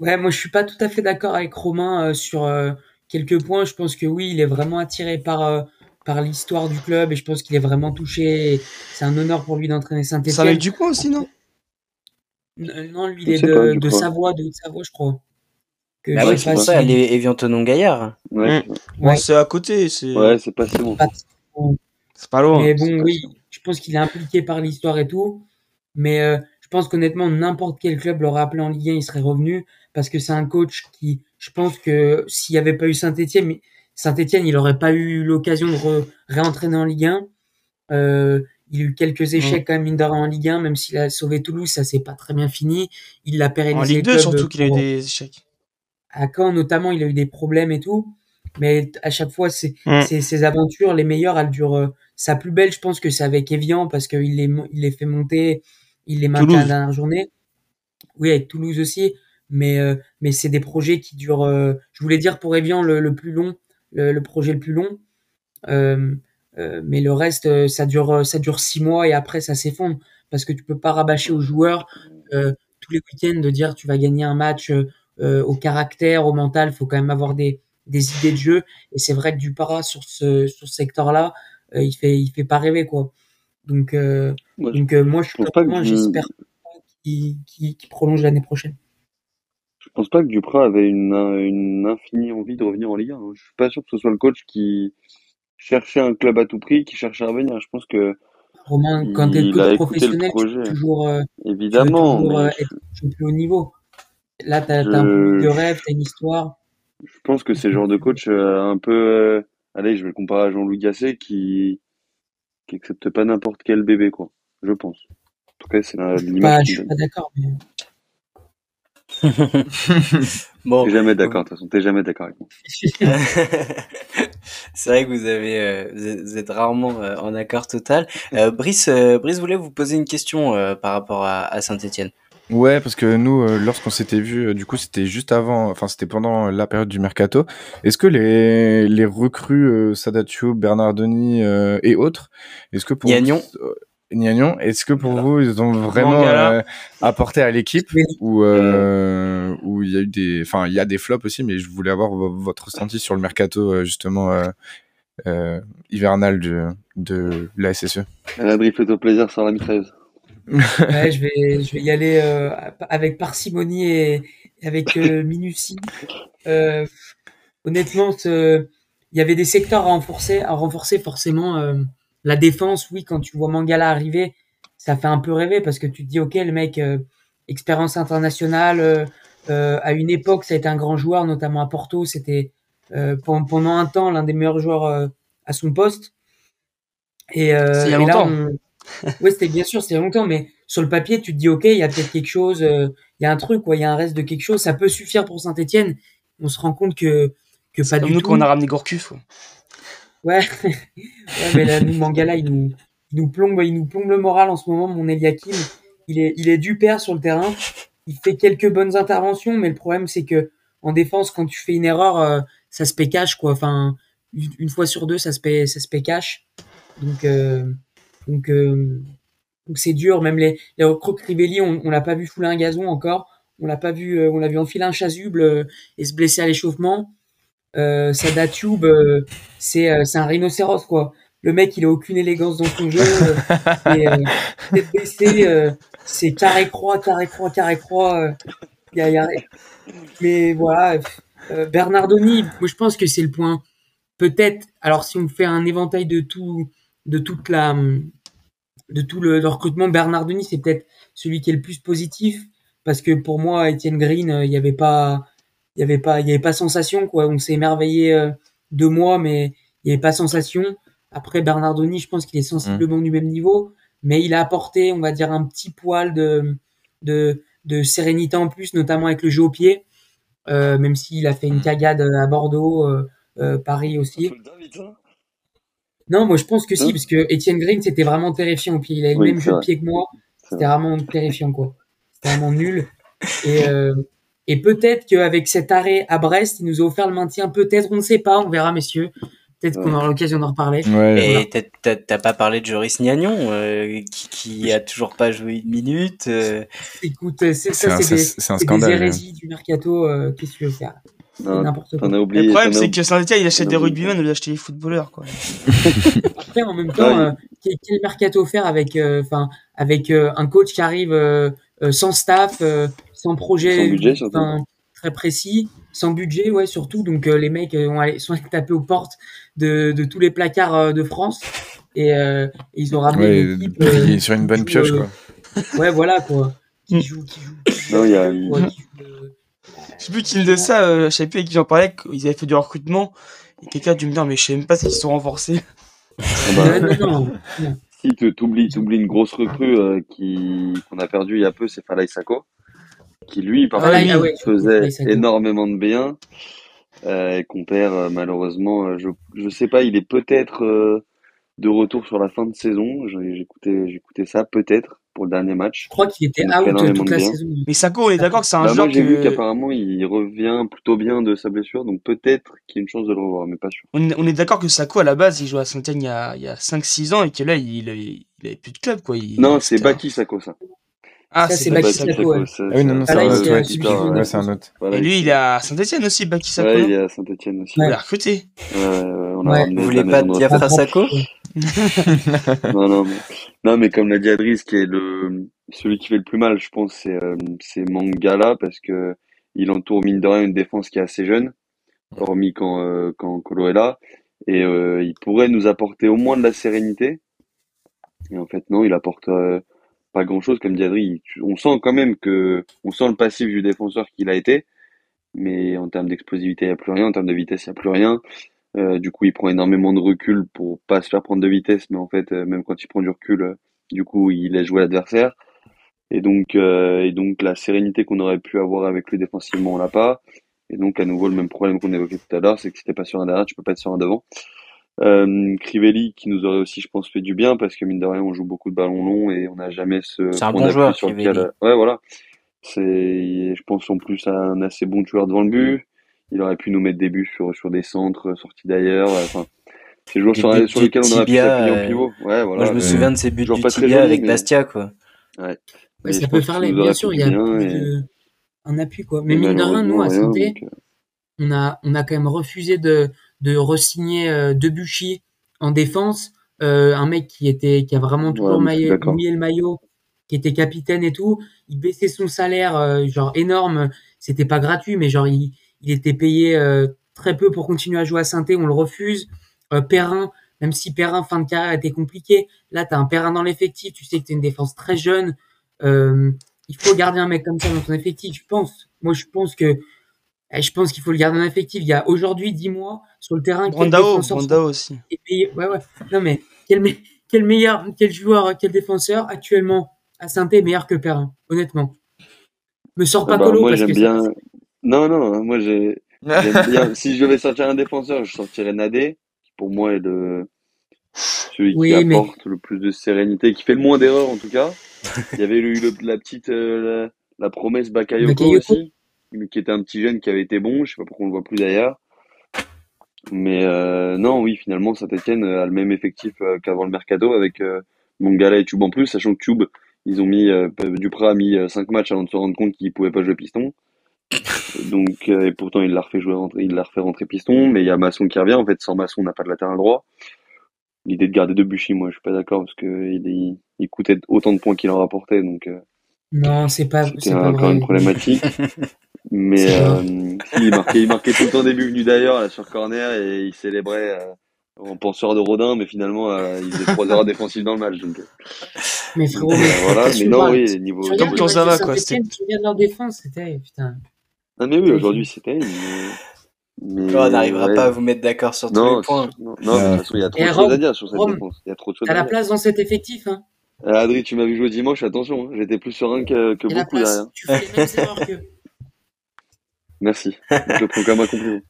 Ouais, moi je suis pas tout à fait d'accord avec Romain euh, sur euh, quelques points. Je pense que oui, il est vraiment attiré par par l'histoire du club et je pense qu'il est vraiment touché. C'est un honneur pour lui d'entraîner Saint-Etienne. Ça va du coin aussi, non Non, lui, il est de, de Savoie, de Savoie, je crois. Que ah ouais, c'est pour ça, elle est Evian Gaillard. Ouais, mmh. ouais. c'est à côté. C'est... Ouais, c'est pas si bon. C'est pas loin. Mais bon, oui, je pense qu'il est impliqué par l'histoire et tout. Mais euh, je pense qu'honnêtement, n'importe quel club l'aurait appelé en Ligue 1, il serait revenu. Parce que c'est un coach qui, je pense que s'il n'y avait pas eu Saint-Etienne, Saint-Etienne, il n'aurait pas eu l'occasion de réentraîner en Ligue 1. Euh, il a eu quelques échecs quand même mine en Ligue 1, même s'il a sauvé Toulouse, ça s'est pas très bien fini. Il l'a pérennisé. En Ligue 2 surtout qu'il a eu des échecs. À Caen notamment, il a eu des problèmes et tout. Mais à chaque fois, c'est ces aventures, les meilleures, elles durent. Euh, sa plus belle, je pense que c'est avec Evian parce qu'il les, il les fait monter, il les maintient à la dernière journée. Oui, avec Toulouse aussi. Mais, euh, mais c'est des projets qui durent. Euh, je voulais dire pour Evian le, le plus long, le, projet le plus long. Euh, euh, mais le reste, euh, ça dure, ça dure six mois et après ça s'effondre parce que tu peux pas rabâcher aux joueurs tous les week-ends de dire tu vas gagner un match au caractère, au mental. Faut quand même avoir des, des idées de jeu et c'est vrai que du para sur ce, sur ce secteur-là, il fait, il fait pas rêver quoi. Donc, donc moi je suis j'espère qu'il prolonge l'année prochaine. Je pense pas que Duprat avait une, une infinie envie de revenir en Ligue 1. Hein. Je suis pas sûr que ce soit le coach qui cherchait un club à tout prix, qui cherchait à revenir. Je pense que Romain, quand tu es coach professionnel, tu toujours, euh, évidemment, toujours, euh, être plus haut niveau. Là, tu as, un peu de rêve, tu une histoire. Je pense que c'est le genre de coach euh, un peu, allez, je vais le comparer à Jean-Louis Gasset qui qui accepte pas n'importe quel bébé, quoi. Je pense. En tout cas, c'est l'image. Bah, je suis pas d'accord, mais bon. T'es jamais d'accord, de toute façon, t'es jamais d'accord avec moi. c'est vrai que vous avez, euh, vous êtes rarement euh, en accord total. Euh, Brice, Brice voulait vous poser une question par rapport à, à Saint-Etienne. Ouais, parce que nous, euh, lorsqu'on s'était vu, euh, du coup, c'était juste avant, enfin, c'était pendant la période du mercato. Est-ce que les, les recrues euh, Sadatio, Bernardoni euh, et autres, est-ce que pour Gagnon. Niagnon, est-ce que pour vous, ils ont vraiment euh, apporté à l'équipe ou euh, où il y a eu des, enfin, il y a des flops aussi, mais je voulais avoir votre ressenti sur le mercato euh, justement euh, hivernal de, de la SSE. Adri, fais-toi plaisir sur la mitrailleuse. ouais, je vais, je vais y aller avec parcimonie et, avec minutie. honnêtement, il y avait des secteurs à renforcer, à renforcer forcément la défense, oui, quand tu vois Mangala arriver, ça fait un peu rêver parce que tu te dis, ok, le mec, euh, expérience internationale, euh, euh, à une époque, ça a été un grand joueur, notamment à Porto, c'était pendant, un temps l'un des meilleurs joueurs à son poste. Et, il y a longtemps. oui, c'était bien sûr, c'était longtemps, mais sur le papier, tu te dis, ok, il y a peut-être quelque chose, il y a un truc, quoi, il y a un reste de quelque chose, ça peut suffire pour Saint-Etienne. On se rend compte que, que pas du nous tout. qu'on a ramené Gourcuff. Ouais, ouais mais là, nous, Mangala, il nous, il nous plombe, il nous le moral en ce moment. Mon Eliakim, il est, il est du père sur le terrain. Il fait quelques bonnes interventions, mais le problème, c'est que en défense, quand tu fais une erreur, euh, ça se pécache, quoi. Enfin, une fois sur deux, ça se paie, ça se pécache. Donc, euh, donc, euh, donc c'est dur. Même les, les recrues on, on l'a pas vu fouler un gazon encore. On l'a pas vu, on l'a vu enfiler un chasuble et se blesser à l'échauffement euh, Sadatube, euh, c'est euh, c'est un rhinocéros quoi. Le mec, il a aucune élégance dans son jeu. euh, c'est carré croix, carré croix, carré croix. Y a, y a... Mais voilà, Bernardoni, moi je pense que c'est le point. Peut-être. Alors si on fait un éventail de tout, de toute la, de tout le, recrutement, Bernardoni, c'est peut-être celui qui est le plus positif parce que pour moi, Etienne Green, il n'y avait pas il y avait pas il y avait pas sensation quoi. On s'est émerveillé euh, de moi mais il y avait pas sensation. Après Bernardoni je pense qu'il est sensiblement mmh. du même niveau mais il a apporté on va dire un petit poil de de, de sérénité en plus notamment avec le jeu au pied. Euh, même s'il a fait une mmh. cagade à Bordeaux euh, euh Paris aussi. Non moi je pense que si parce que Etienne Green c'était vraiment terrifiant au pied. Il a le même jeu au pied que moi. C'était vraiment terrifiant quoi. C'était vraiment nul. Et euh, et peut-être qu'avec cet arrêt à Brest, il nous a offert le maintien. Peut-être, on ne sait pas, on verra, messieurs. Peut-être qu'on aura l'occasion d'en reparler. Ouais, et t'as pas parlé de Joris Niagnon, euh, qui, qui a toujours pas joué une minute. Euh... Écoute, c'est ça, c'est des, un scandale, des hérésies du mercato. Euh, Qu'est-ce que tu veux faire N'importe quoi. Oublié, le problème, c'est que Saint-Etienne, il achète des rugbymen au lieu d'acheter des footballeurs. Quoi. Après, en même temps, euh, quel, mercato faire avec, euh, enfin, avec un coach qui arrive sans staff, sans projet très précis, sans budget, ouais, surtout. Donc euh, les mecs euh, ont allé, sont allés taper aux portes de, de tous les placards euh, de France et, ils ont ramené ouais, l'équipe sur une bonne pioche, quoi. Ouais, voilà, quoi. Qui joue, qui joue. non, il y a. Je sais plus qui me disait ça, je savais plus avec qui j'en parlais, qu'ils avaient fait du recrutement. Et quelqu'un a dû me dire, mais je sais même pas s'ils sont renforcés. Ah bah, non, non, non. Si tu oublies, une grosse recrue euh, qui qu'on a perdue il y a peu, c'est Falay Sako qui lui, par ah, faisait énormément de bien, euh, et qu'on perd euh, malheureusement. Je je sais pas, il est peut-être euh, de retour sur la fin de saison. J'ai écouté, écouté ça peut-être pour le dernier match. Je crois qu'il était out toute la saison. Mais Sako, on est d'accord que c'est un bah, joueur j'ai vu qu'apparemment il revient plutôt bien de sa blessure, donc peut-être qu'il y a une chance de le revoir, mais pas sûr. On est, on est d'accord que Sako à la base il jouait à Saint-Etienne il y a, il y a 5-6 ans et que là il, il, il avait plus de club quoi. Il, non, c'est Baki Sako ça. Ah, c'est Baki Sako. Ouais. Ah oui, non, non, c'est un, autre. un autre. Et lui, il est à Saint-Etienne aussi, Baki Sako. Ouais, il est à Saint-Etienne aussi. On l'a recruté. on a Vous voulez pas de Diafra Sako? Non, non, mais, non, mais comme l'a dit Adris, qui est le, celui qui fait le plus mal, je pense, c'est, euh, c'est Mangala, parce que il entoure, mine de rien, une défense qui est assez jeune, hormis quand, euh, quand Colo est là. Et euh, il pourrait nous apporter au moins de la sérénité. Et en fait, non, il apporte euh, pas grand chose comme dit On sent quand même que on sent le passif du défenseur qu'il a été, mais en termes d'explosivité, il n'y a plus rien, en termes de vitesse, il n'y a plus rien. Euh, du coup, il prend énormément de recul pour pas se faire prendre de vitesse, mais en fait, euh, même quand il prend du recul, euh, du coup, il laisse jouer l'adversaire. Et donc, et donc la sérénité qu'on aurait pu avoir avec lui défensivement, on l'a pas. Et donc, à nouveau, le même problème qu'on évoquait tout à l'heure, c'est que si t'es pas sur un derrière, tu peux pas être sur un devant. Euh, Crivelli qui nous aurait aussi, je pense, fait du bien parce que mine de rien, on joue beaucoup de ballons longs et on n'a jamais ce. C'est un bon joueur. Sur lequel... Ouais, voilà. C'est, je pense en plus à un assez bon tueur devant le but. Il aurait pu nous mettre des buts sur, sur des centres sortis d'ailleurs. Enfin, c'est joueurs sur, sur lesquels on aurait pu s'appuyer en pivot. Ouais, voilà, moi, je me souviens de ces buts du Tibia avec Bastia, quoi. Ouais. ouais ça peut faire les, bien sûr, il y a de... un appui, quoi. Mais mine de rien, nous, à Santé, euh, on a, on a quand même refusé de, de re-signer euh, Debuchy en défense. Euh, un mec qui était, qui a vraiment toujours maillot, mis le maillot, qui était capitaine et tout. Il baissait son salaire, euh, genre énorme. C'était pas gratuit, mais genre il, il était payé euh, très peu pour continuer à jouer à Sainté. On le refuse. Perrin, même si Perrin fin de carrière était compliqué, là t'as un Perrin dans l'effectif. Tu sais que t'es une défense très jeune. il faut garder un mec comme ça dans ton effectif. Je pense. Moi, je pense que eh, je pense qu'il faut le garder en effectif. Il y a aujourd'hui 10 mois sur le terrain. Brandao, Brandao aussi. Et ouais, ouais. Non, mais quel, quel meilleur, quel joueur, quel défenseur actuellement à saint meilleur que Perrin, honnêtement? Me sors pas ah bah, Colo moi, bien... Non, non, moi j'ai. bien... si je devais sortir un défenseur, je sortirais Nadé, qui pour moi est le celui qui apporte le plus de sérénité, qui fait le moins d'erreurs en tout cas. Il y avait eu la petite euh, la, promesse Bakayoko, aussi qui était un petit jeune qui avait été bon. Je sais pas pourquoi on le voit plus d'ailleurs. Mais euh, non, oui, finalement, Saint-Etienne a le même effectif euh, qu'avant le mercado avec euh, Mongala et Tube en plus, sachant que Tube, ils ont mis, euh, Duprat a mis 5 matchs avant de se rendre compte qu'il pouvait pas jouer piston. Donc, et pourtant, il l'a refait jouer, il l'a refait rentrer piston, mais il y a Masson qui revient. En fait, sans Masson, on n'a pas de latéral droit. L'idée de garder Debuchy, moi, je suis pas d'accord parce que il, il, coûtait autant de points qu'il en rapportait, donc. non, c'est pas. C'était encore une problématique. Mais euh, il, marquait, il marquait tout le temps des buts venus d'ailleurs là, sur corner et il célébrait euh, en penseur de Rodin, mais finalement euh, il faisait trois erreurs défensives dans le match. Donc, euh. mais frérot, mais, voilà, mais non, oui, niveau. Comme quand ça va quoi. Tu regardes leur défense, c'était putain. Ah mais oui, aujourd'hui c'était. Mais... on n'arrivera pas à vous mettre d'accord sur tous les points. Non, non de toute façon, il y a trop de choses à dire sur cette défense. Il y a trop de choses. T'as la place dans cet effectif, hein. Adri, tu m'as vu jouer dimanche, attention, hein. j'étais plus serein que, que beaucoup derrière. Tu fais les mêmes erreurs que. Merci. Je prends comme un compliment.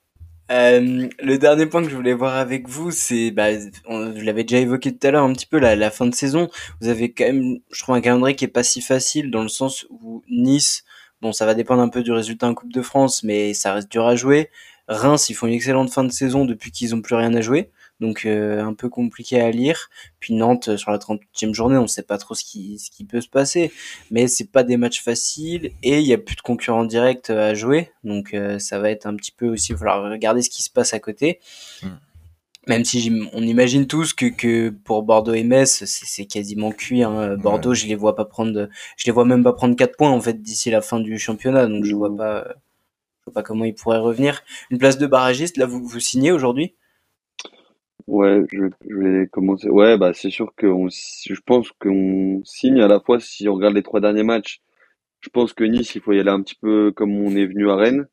Euh, le dernier point que je voulais voir avec vous, c'est, bah, on, je l'avais déjà évoqué tout à l'heure un petit peu la, la fin de saison. Vous avez quand même, je trouve un calendrier qui est pas si facile dans le sens où Nice, bon, ça va dépendre un peu du résultat en Coupe de France, mais ça reste dur à jouer. Reims, ils font une excellente fin de saison depuis qu'ils ont plus rien à jouer donc euh, un peu compliqué à lire. Puis Nantes sur la 30e journée, on ne sait pas trop ce qui, ce qui peut se passer, mais c'est pas des matchs faciles et il y a plus de concurrents directs à jouer, donc euh, ça va être un petit peu aussi, il va falloir regarder ce qui se passe à côté. Hmm. Même si on imagine tous que, que pour Bordeaux et Metz, c'est quasiment cuit. Hein. Bordeaux, je les vois pas prendre, je les vois même pas prendre 4 points en fait d'ici la fin du championnat, donc je vois pas, je vois pas comment ils pourraient revenir. Une place de barragiste, là, vous vous signez aujourd'hui? Ouais, je, vais commencer. Ouais, bah c'est sûr que je pense qu'on signe à la fois si on regarde les trois derniers matchs. Je pense que Nice, il faut y aller un petit peu comme on est venu à Rennes.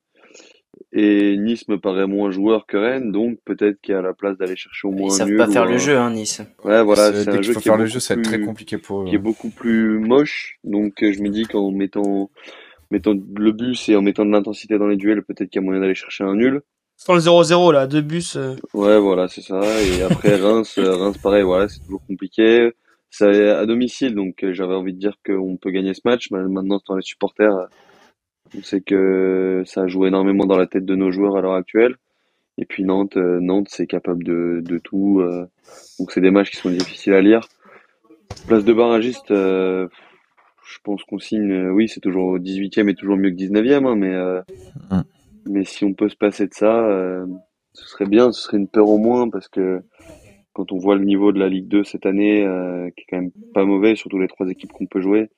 Et Nice me paraît moins joueur que Rennes, donc peut-être qu'il y a la place d'aller chercher au moins Ils savent pas faire le jeu, hein, Nice. Ouais, voilà, c'est un jeu qui faire le jeu, ça va être très compliqué pour eux. Qui est beaucoup plus moche. Donc euh, je me dis qu'en mettant, mettant le bus et en mettant de l'intensité dans les duels, peut-être qu'il y a moyen d'aller chercher un nul. Sans le 0-0 là, deux bus. Euh. Ouais, voilà, c'est ça. Et après Reims, euh, Reims pareil, voilà, c'est toujours compliqué. C'est à domicile, donc j'avais envie de dire qu'on peut gagner ce match. Maintenant, dans les supporters, on sait que ça joue énormément dans la tête de nos joueurs à l'heure actuelle. Et puis Nantes, Nantes, c'est capable de, de tout. donc c'est des matchs qui sont difficiles à lire. Place de barragiste, je pense qu'on signe. oui, c'est toujours 18e et toujours mieux que 19e, hein, mais. Mais si on peut se passer de ça, euh, ce serait bien, ce serait une peur au moins, parce que quand on voit le niveau de la Ligue 2 cette année, euh, qui est quand même pas mauvais, surtout les trois équipes qu'on peut jouer,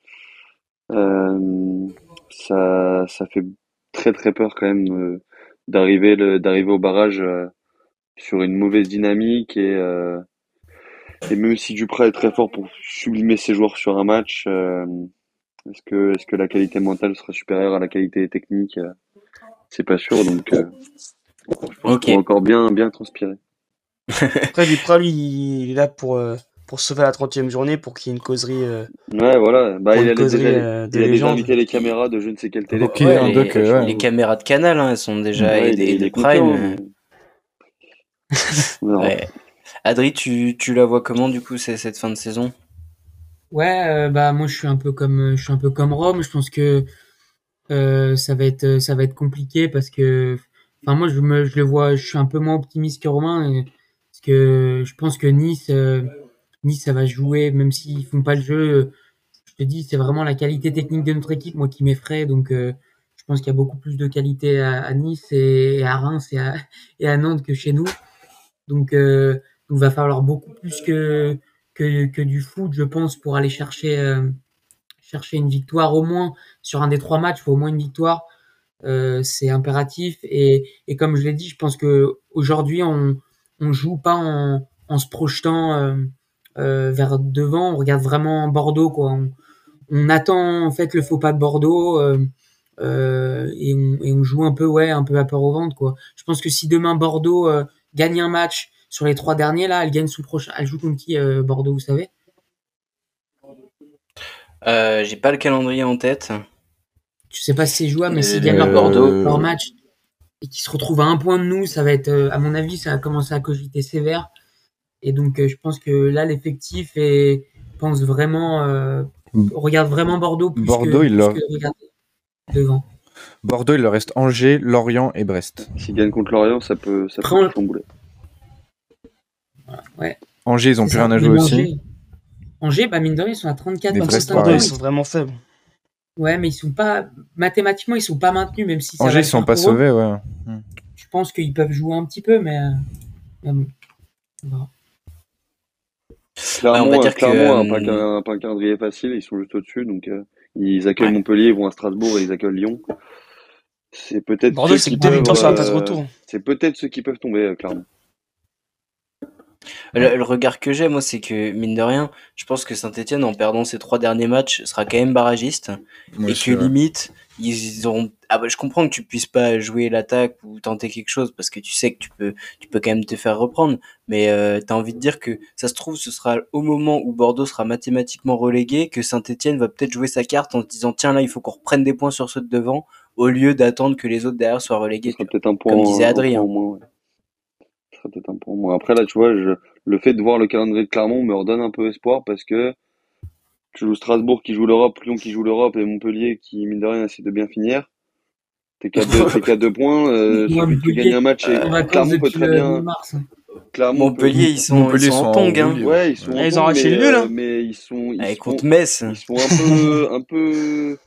euh, ça, ça fait très très peur quand même d'arriver d'arriver au barrage sur une mauvaise dynamique et et même si Duprat est très fort pour sublimer ses joueurs sur un match, est-ce que est-ce que la qualité mentale sera supérieure à la qualité technique c'est pas sûr, donc euh, je encore bien, bien transpirer. Après, Duprat, lui, il est là pour, euh, pour sauver la 30e journée, pour qu'il y ait une causerie. Euh, ouais, voilà. Bah, il a, déjà, il a invité les caméras de je ne sais quel télé. les, caméras de Canal, hein, elles sont déjà et, des, Prime. Adri, tu, tu la vois comment du coup cette fin de saison? Ouais, bah moi je suis un peu comme je suis un peu comme Rome. Je pense que ça va être ça va être compliqué parce que enfin moi je me je le vois je suis un peu moins optimiste que Romain parce que je pense que Nice Nice ça va jouer même s'ils font pas le jeu je te dis c'est vraiment la qualité technique de notre équipe moi qui m'effraie donc je pense qu'il y a beaucoup plus de qualité à, Nice et, à Reims et à, Nantes que chez nous donc il va falloir beaucoup plus que, que, du foot, je pense, pour aller chercher, euh, chercher une victoire au moins sur un des trois matchs. Il faut au moins une victoire. Euh, c'est impératif. Et, et comme je l'ai dit, je pense que aujourd'hui on on joue pas en, en se projetant euh, euh vers devant. On regarde vraiment Bordeaux. Quoi. On, on attend en fait le faux pas de Bordeaux. Euh, euh, et, on, et, on, joue un peu ouais un peu à peur au ventre quoi. Je pense que si demain Bordeaux gagne un match sur les trois derniers, là, elle gagne sous prochain. Elle joue contre qui, euh, Bordeaux, vous savez? Euh, J'ai pas le calendrier en tête. Je sais pas si c'est jouable, mais s'ils gagnent leur Bordeaux, leur match, et qu'ils se retrouvent à un point de nous, ça va être, euh, à mon avis, ça va commencer à cogiter sévère. Et donc, je pense que là, l'effectif et pense vraiment, regarde vraiment Bordeaux plus Bordeaux, que, il leur... devant. Bordeaux, il leur reste Angers, Lorient et Brest. S'ils gagnent contre Lorient, ça peut, ça peut chambouler. Ouais. Angers, ils ont plus rien à jouer aussi. Angers, bah mine de rien, ils sont à 34 ils sont vraiment faibles. Ouais, mais ils sont pas mathématiquement, ils sont pas maintenus, même si. Angers, ils sont pas sauvés, ouais. Je pense qu'ils peuvent jouer un petit peu, mais. Clairement, on va dire clairement que... un, pas un, calendrier facile, ils sont juste au-dessus, donc euh, ils accueillent Montpellier, ils vont à Strasbourg et ils accueillent Lyon. C'est peut-être. c'est euh, C'est peut-être ceux qui peuvent tomber, euh, clairement. Le, regard que j'ai, moi, c'est que, mine de rien, je pense que Saint-Etienne, en perdant ses trois derniers matchs, sera quand même barragiste. et que limite, ils auront. Ah bah, je comprends que tu puisses pas jouer l'attaque ou tenter quelque chose parce que tu sais que tu peux, tu peux quand même te faire reprendre. Mais euh, tu as envie de dire que ça se trouve, ce sera au moment où Bordeaux sera mathématiquement relégué que Saint-Etienne va peut-être jouer sa carte en se disant tiens, là, il faut qu'on reprenne des points sur ceux de devant au lieu d'attendre que les autres derrière soient relégués. un point, comme disait Adrien. peut-être un point moins. Après, là, tu vois, je le fait de voir le calendrier de Clermont me redonne un peu espoir parce que tu joues Strasbourg qui joue l'Europe, Lyon qui joue l'Europe et Montpellier qui, mine de rien, essaie de bien finir. T'es qu'à deux, deux points, euh, tu gagnes un match et Clermont peut très bien. Hein. Clermont Montpellier, ils sont, ils sont en tong, hein. Ouais, ils sont ah, ils ont arraché le nul, hein. Mais ils sont, ils contre Metz. Ils sont un peu, un peu,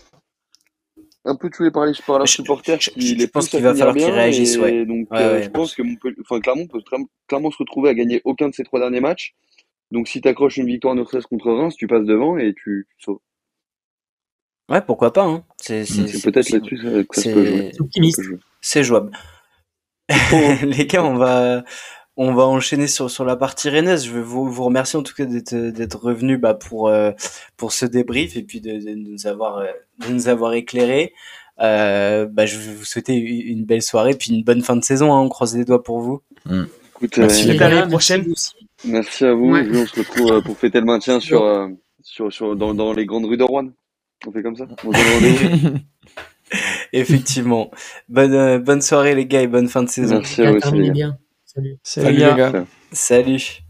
un peu tués par les par leurs supporters qui les pense qu'il va falloir qu'ils réagissent ouais. donc euh, je pense que enfin Clermont peut clairement se retrouver à gagner aucun de ces trois derniers matchs donc si tu accroches une victoire ne serait contre Reims tu passes devant et tu, sauves ouais pourquoi pas hein. c'est peut-être là-dessus que ça peut jouer c'est jouable les gars on va on va enchaîner sur, sur la partie rennaise. Je veux vous, vous remercier en tout cas d'être, d'être revenu bah, pour, euh, pour ce débrief et puis de, de, nous, avoir, euh, de nous avoir éclairé. Euh, bah, je vais vous souhaiter une belle soirée puis une bonne fin de saison. Hein. On croise les doigts pour vous. Mm. Écoute, merci, euh, l'année prochaine. Merci à vous. On se retrouve pour fêter le maintien sur, sur, sur, dans, dans les grandes rues de Rouen. On fait comme ça. On Effectivement. Bonne, bonne soirée les gars et bonne fin de saison. Merci à vous bien. Salut. Salut, les gars. Salut.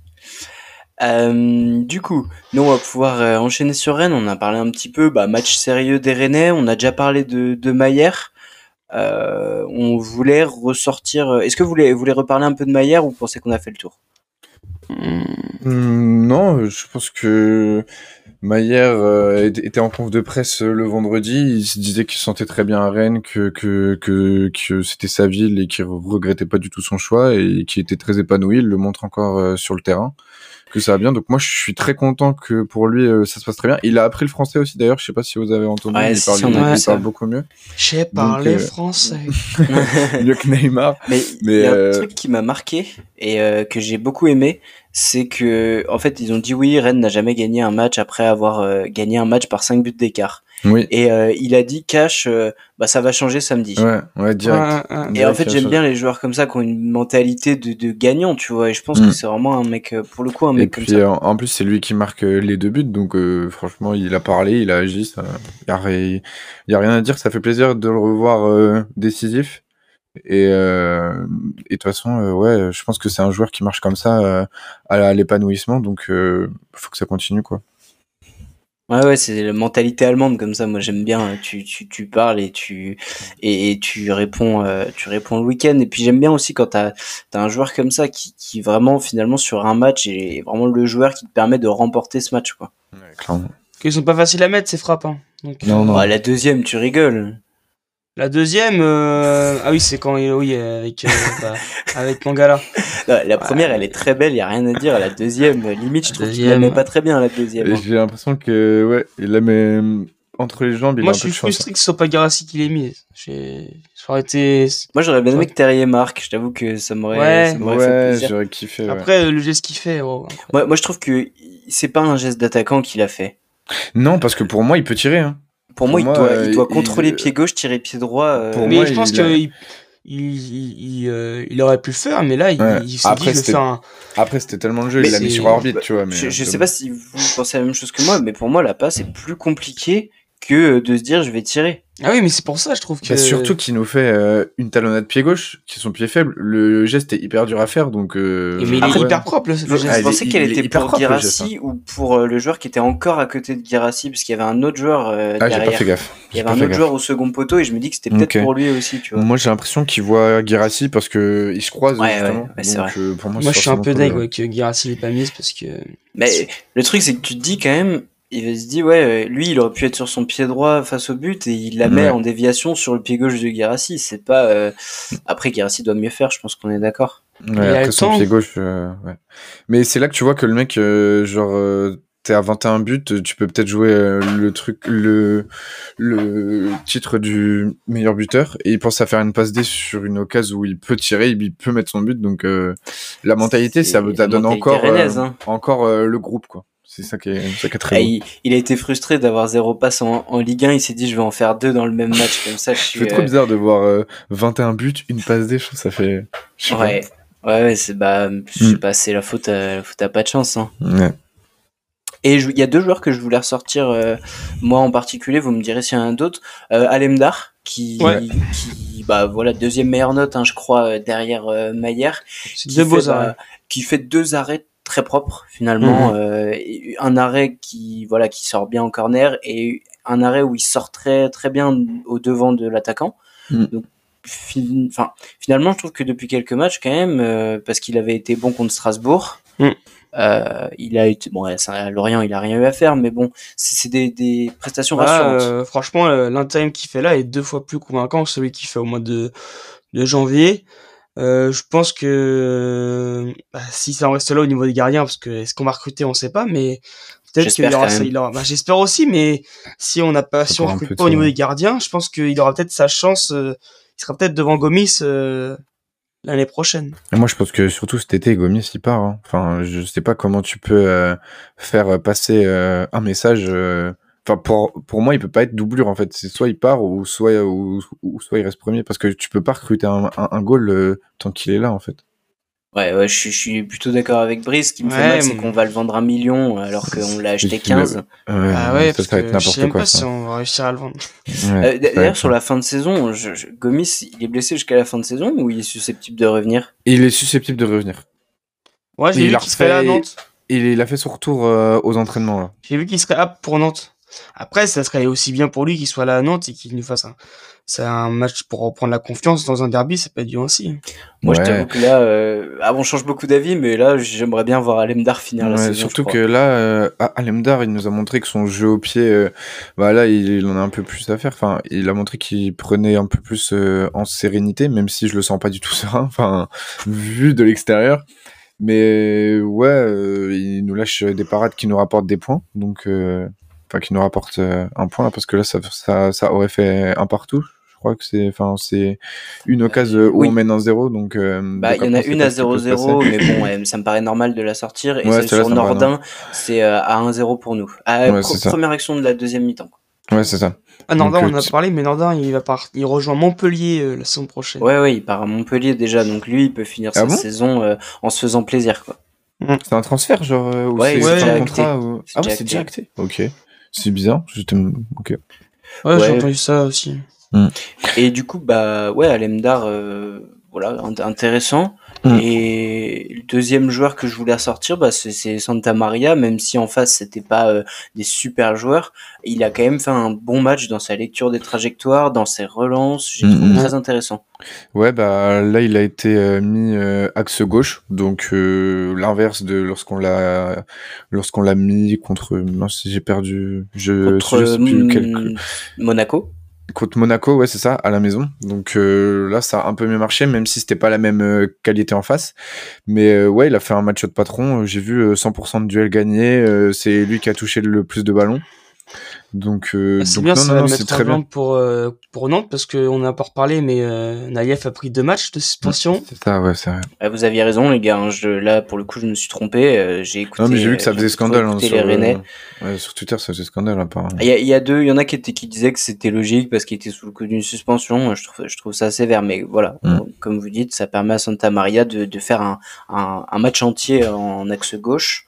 Euh, du coup, nous on va pouvoir euh, enchaîner sur Rennes. On a parlé un petit peu, bah, match sérieux des Rennais. On a déjà parlé de, de Maillère. Euh, on voulait ressortir. Est-ce que vous voulez, vous voulez reparler un peu de Maillère ou vous pensez qu'on a fait le tour? Hmm, Non, je pense que Maillère euh, était en conf de presse euh, le vendredi. Il se disait qu'il se sentait très bien à Rennes, que c'était sa ville et qu'il regrettait pas du tout son choix et qu'il était très épanoui. Il le montre encore euh, sur le terrain que ça va bien. Donc moi, je suis très content que pour lui ça se passe très bien. Il a appris le français aussi d'ailleurs. Je sais pas si vous avez entendu. il, parle, beaucoup mieux. J'ai parlé français. mieux que Neymar. Mais, mais il y a un truc qui m'a marqué et que j'ai beaucoup aimé c'est que en fait ils ont dit oui Rennes n'a jamais gagné un match après avoir euh, gagné un match par 5 buts d'écart. Oui. Et euh, il a dit Cash euh, bah ça va changer samedi. Ouais, ouais, direct. et en fait j'aime bien les joueurs comme ça qui ont une mentalité de, de gagnant, tu vois. Et je pense que mm. c'est vraiment un mec pour le coup un mec et comme puis, ça. En plus c'est lui qui marque les deux buts, donc franchement il a parlé, il a agi, ça, y a, y a rien à dire, ça fait plaisir de le revoir décisif. Et, euh, et de toute façon, euh, ouais, je pense que c'est un joueur qui marche comme ça euh, à, l'épanouissement, donc il faut que ça continue, quoi. Ouais, ouais, c'est la mentalité allemande comme ça. Moi, j'aime bien. Tu, tu, tu parles et tu et, tu réponds, euh, tu réponds le week-end. Et puis j'aime bien aussi quand t'as as un joueur comme ça qui, qui vraiment finalement sur un match est vraiment le joueur qui te permet de remporter ce match, quoi. Ouais, clairement. Qu'ils sont pas faciles à mettre ces frappes. Hein. non, non. la deuxième, tu rigoles. La deuxième, euh... ah oui, c'est quand il oui avec euh, bah, avec Mangala. la première, elle est très belle, y a rien à dire. La deuxième, limite, je trouve qu'il la met pas très bien la deuxième. J'ai l'impression que ouais, il la met entre les jambes. Il Moi, je suis frustré que ce soit pas Garassi qui l'ait mis. J'ai, j'aurais été. Moi, j'aurais bien aimé que Terrier marque. Je t'avoue que ça m'aurait. Ouais, ouais j'aurais kiffé. Après, le geste qu'il fait. Oh, moi, moi, je trouve que c'est pas un geste d'attaquant qu'il a fait. Non, parce que pour moi, il peut tirer. Hein. Pour, moi, il doit, il doit contrôler pied gauche, tirer pied droit. Euh, pour mais moi, je pense qu'il il, euh, il, aurait pu le faire, mais là, il, il s'est dit, je un... Après, c'était tellement le jeu, il l'a mis sur orbite, tu vois. Mais je, je sais pas si vous pensez la même chose que moi, mais pour moi, la passe est plus compliquée que de se dire, je vais tirer. Ah oui, mais c'est pour ça, je trouve que. surtout qu'il nous fait euh, une talonnade pied gauche, qui est son pied faible. Le geste est hyper dur à faire, donc. Euh, mais il est hyper propre, le, geste. je pensais qu'elle était pour Girassi ou pour euh, le joueur qui était encore à côté de Girassi, parce qu'il y avait un autre joueur euh, ah, derrière. Pas fait gaffe. Il y avait un autre joueur au second poteau, et je me dis que c'était peut-être pour lui aussi, tu vois. Moi, j'ai l'impression qu'il voit Girassi parce que il se croise. Ouais, justement. ouais, c'est vrai. pour moi, moi je suis un peu dingue que Girassi l'ait pas mise parce que. Mais le truc, c'est que tu te dis quand même, il se dit ouais lui il aurait pu être sur son pied droit face au but et il la met en déviation sur le pied gauche de Guérassi. C'est pas euh... après Guérassi doit mieux faire je pense qu'on est d'accord. Ouais, après son pied gauche euh, ouais. mais c'est là que tu vois que le mec euh, genre euh, t'es à 21 buts tu peux peut-être jouer le truc le le titre du meilleur buteur et il pense à faire une passe D sur une occasion où il peut tirer il peut mettre son but. Donc la mentalité ça, ça donne encore hein. encore le groupe quoi c'est ça qui est, très il, il, a été frustré d'avoir zéro passe en, en, Ligue 1. Il s'est dit, je vais en faire deux dans le même match. Comme ça, je suis. C'est trop euh, bizarre de voir 21 euh, buts, une passe D. Je trouve ça fait. Ouais. ouais. Ouais, c'est bah, je sais hmm. pas, c'est la faute, à, la faute à pas de chance. Hein. Ouais. Et il y a deux joueurs que je voulais ressortir, euh, moi en particulier. Vous me direz s'il y en a d'autres. Euh, Alemdar, qui, qui, bah voilà, deuxième meilleure note, hein, je crois, derrière euh, Maillère. Qui, fait, bah, qui fait deux arrêts très propre finalement. Mhm. Euh, un arrêt qui voilà qui sort bien en corner et un arrêt où il sort très très bien au devant de l'attaquant. Mhm. Donc finalement je trouve que depuis quelques matchs quand même euh, parce qu'il avait été bon contre Strasbourg. Euh, il a été bon à Lorient il a rien eu à faire mais bon c'est des, des prestations rassurantes franchement l'intérim qu'il fait là est deux fois plus convaincant que celui qu'il fait au mois de, de janvier euh, je pense que bah, si ça en reste là au niveau des gardiens, parce que est-ce qu'on va recruter, on sait pas, mais peut-être qu'il aura, il aura bah, j'espère aussi, mais si on n'a pas, si on recrute pas au niveau des gardiens, je pense qu'il aura peut-être sa chance. Euh, il sera peut-être devant Gomis euh, l'année prochaine. moi, je pense que surtout cet été, Gomis il part. Hein. Enfin, je sais pas comment tu peux faire passer un message Enfin, pour, pour moi, il peut pas être doublure en fait. C'est soit il part ou soit ou, soit il reste premier parce que tu peux pas recruter un, un, goal euh, tant qu'il est là en fait. Ouais, ouais, je, suis plutôt d'accord avec Brice. Ce qui me fait mal, c'est qu'on va le vendre un million alors qu'on l'a acheté 15. Ouais, ah ouais, parce que je sais pas si on va réussir à le vendre. Euh, d'ailleurs, sur la fin de saison, je, Gomis, il est blessé jusqu'à la fin de saison ou il est susceptible de revenir? Il est susceptible de revenir. Ouais, j'ai vu qu'il serait à Nantes. Il, a fait son retour euh, aux entraînements J'ai vu qu'il serait apte pour Nantes. Après, ça serait aussi bien pour lui qu'il soit là à Nantes et qu'il nous fasse un, c'est un match pour reprendre la confiance dans un derby, c'est pas dur aussi. Moi, je t'avoue que là, euh, ah, on change beaucoup d'avis, mais là, j'aimerais bien voir Alemdar finir la saison. Surtout que là, euh, Alemdar, il nous a montré que son jeu au pied, euh, bah là, il, en a un peu plus à faire. Enfin, il a montré qu'il prenait un peu plus euh, en sérénité, même si je le sens pas du tout serein. Enfin, vu de l'extérieur. Mais ouais, il nous lâche des parades qui nous rapportent des points, donc enfin qui nous rapporte euh, un point là parce que là ça, ça, ça aurait fait un partout. Je crois que c'est enfin c'est une occasion où on mène un zéro donc euh, bah il y en a une à 0-0 mais bon ça me paraît normal de la sortir. Et celle sur Nordin c'est euh, à 1-0 pour nous. À première action de la deuxième mi-temps ouais c'est ça. Ah, Nordin, on a parlé, mais Nordin, il va part... il rejoint Montpellier la saison prochaine. Ouais, ouais, il part à Montpellier déjà, donc lui, il peut finir ah sa saison en se faisant plaisir, quoi. C'est un transfert, genre, ou ouais, c'est un contrat ou... Ah ouais, c'est déjà acté. Ok. C'est bizarre. Ok. Ouais, j'ai entendu ça aussi. Hmm. Et du coup, bah ouais, Alemdar, euh, voilà, intéressant. Mm. Et le deuxième joueur que je voulais ressortir, bah, c'est Santa Maria, même si en face c'était pas euh, des super joueurs, il a quand même fait un bon match dans sa lecture des trajectoires, dans ses relances, j'ai trouvé mm. très intéressant. Ouais, bah là il a été euh, mis euh, axe gauche, donc l'inverse de lorsqu'on l'a lorsqu'on l'a mis contre, j'ai perdu, je, contre, sais plus Monaco contre Monaco, ouais, c'est ça, à la maison. Donc euh, là, ça a un peu mieux marché, même si c'était pas la même euh, qualité en face. Mais euh, ouais, il a fait un match de patron. J'ai vu 100% de duels gagnés. c'est lui qui a touché le plus de ballons. Donc, euh, ah, c'est bien, ça va mettre très bien. pour euh, pour Nantes parce qu'on n'a pas reparlé, mais euh, Naïef a pris deux matchs de suspension. C'est ça, ouais, c'est vrai. Ah, vous aviez raison, les gars. Hein, je, là, pour le coup, je me suis trompé. Euh, j'ai écouté. Non, mais j'ai vu que ça faisait scandale. Hein, sur, ouais, sur Twitter, ça faisait scandale, apparemment. Il y, a, il y a deux, il y en a qui étaient qui disaient que c'était logique parce qu'il était sous le coup d'une suspension. Je trouve, je trouve ça sévère, mais voilà, mm. comme vous dites, ça permet à Santa Maria de, de faire un, un, un match entier en axe gauche.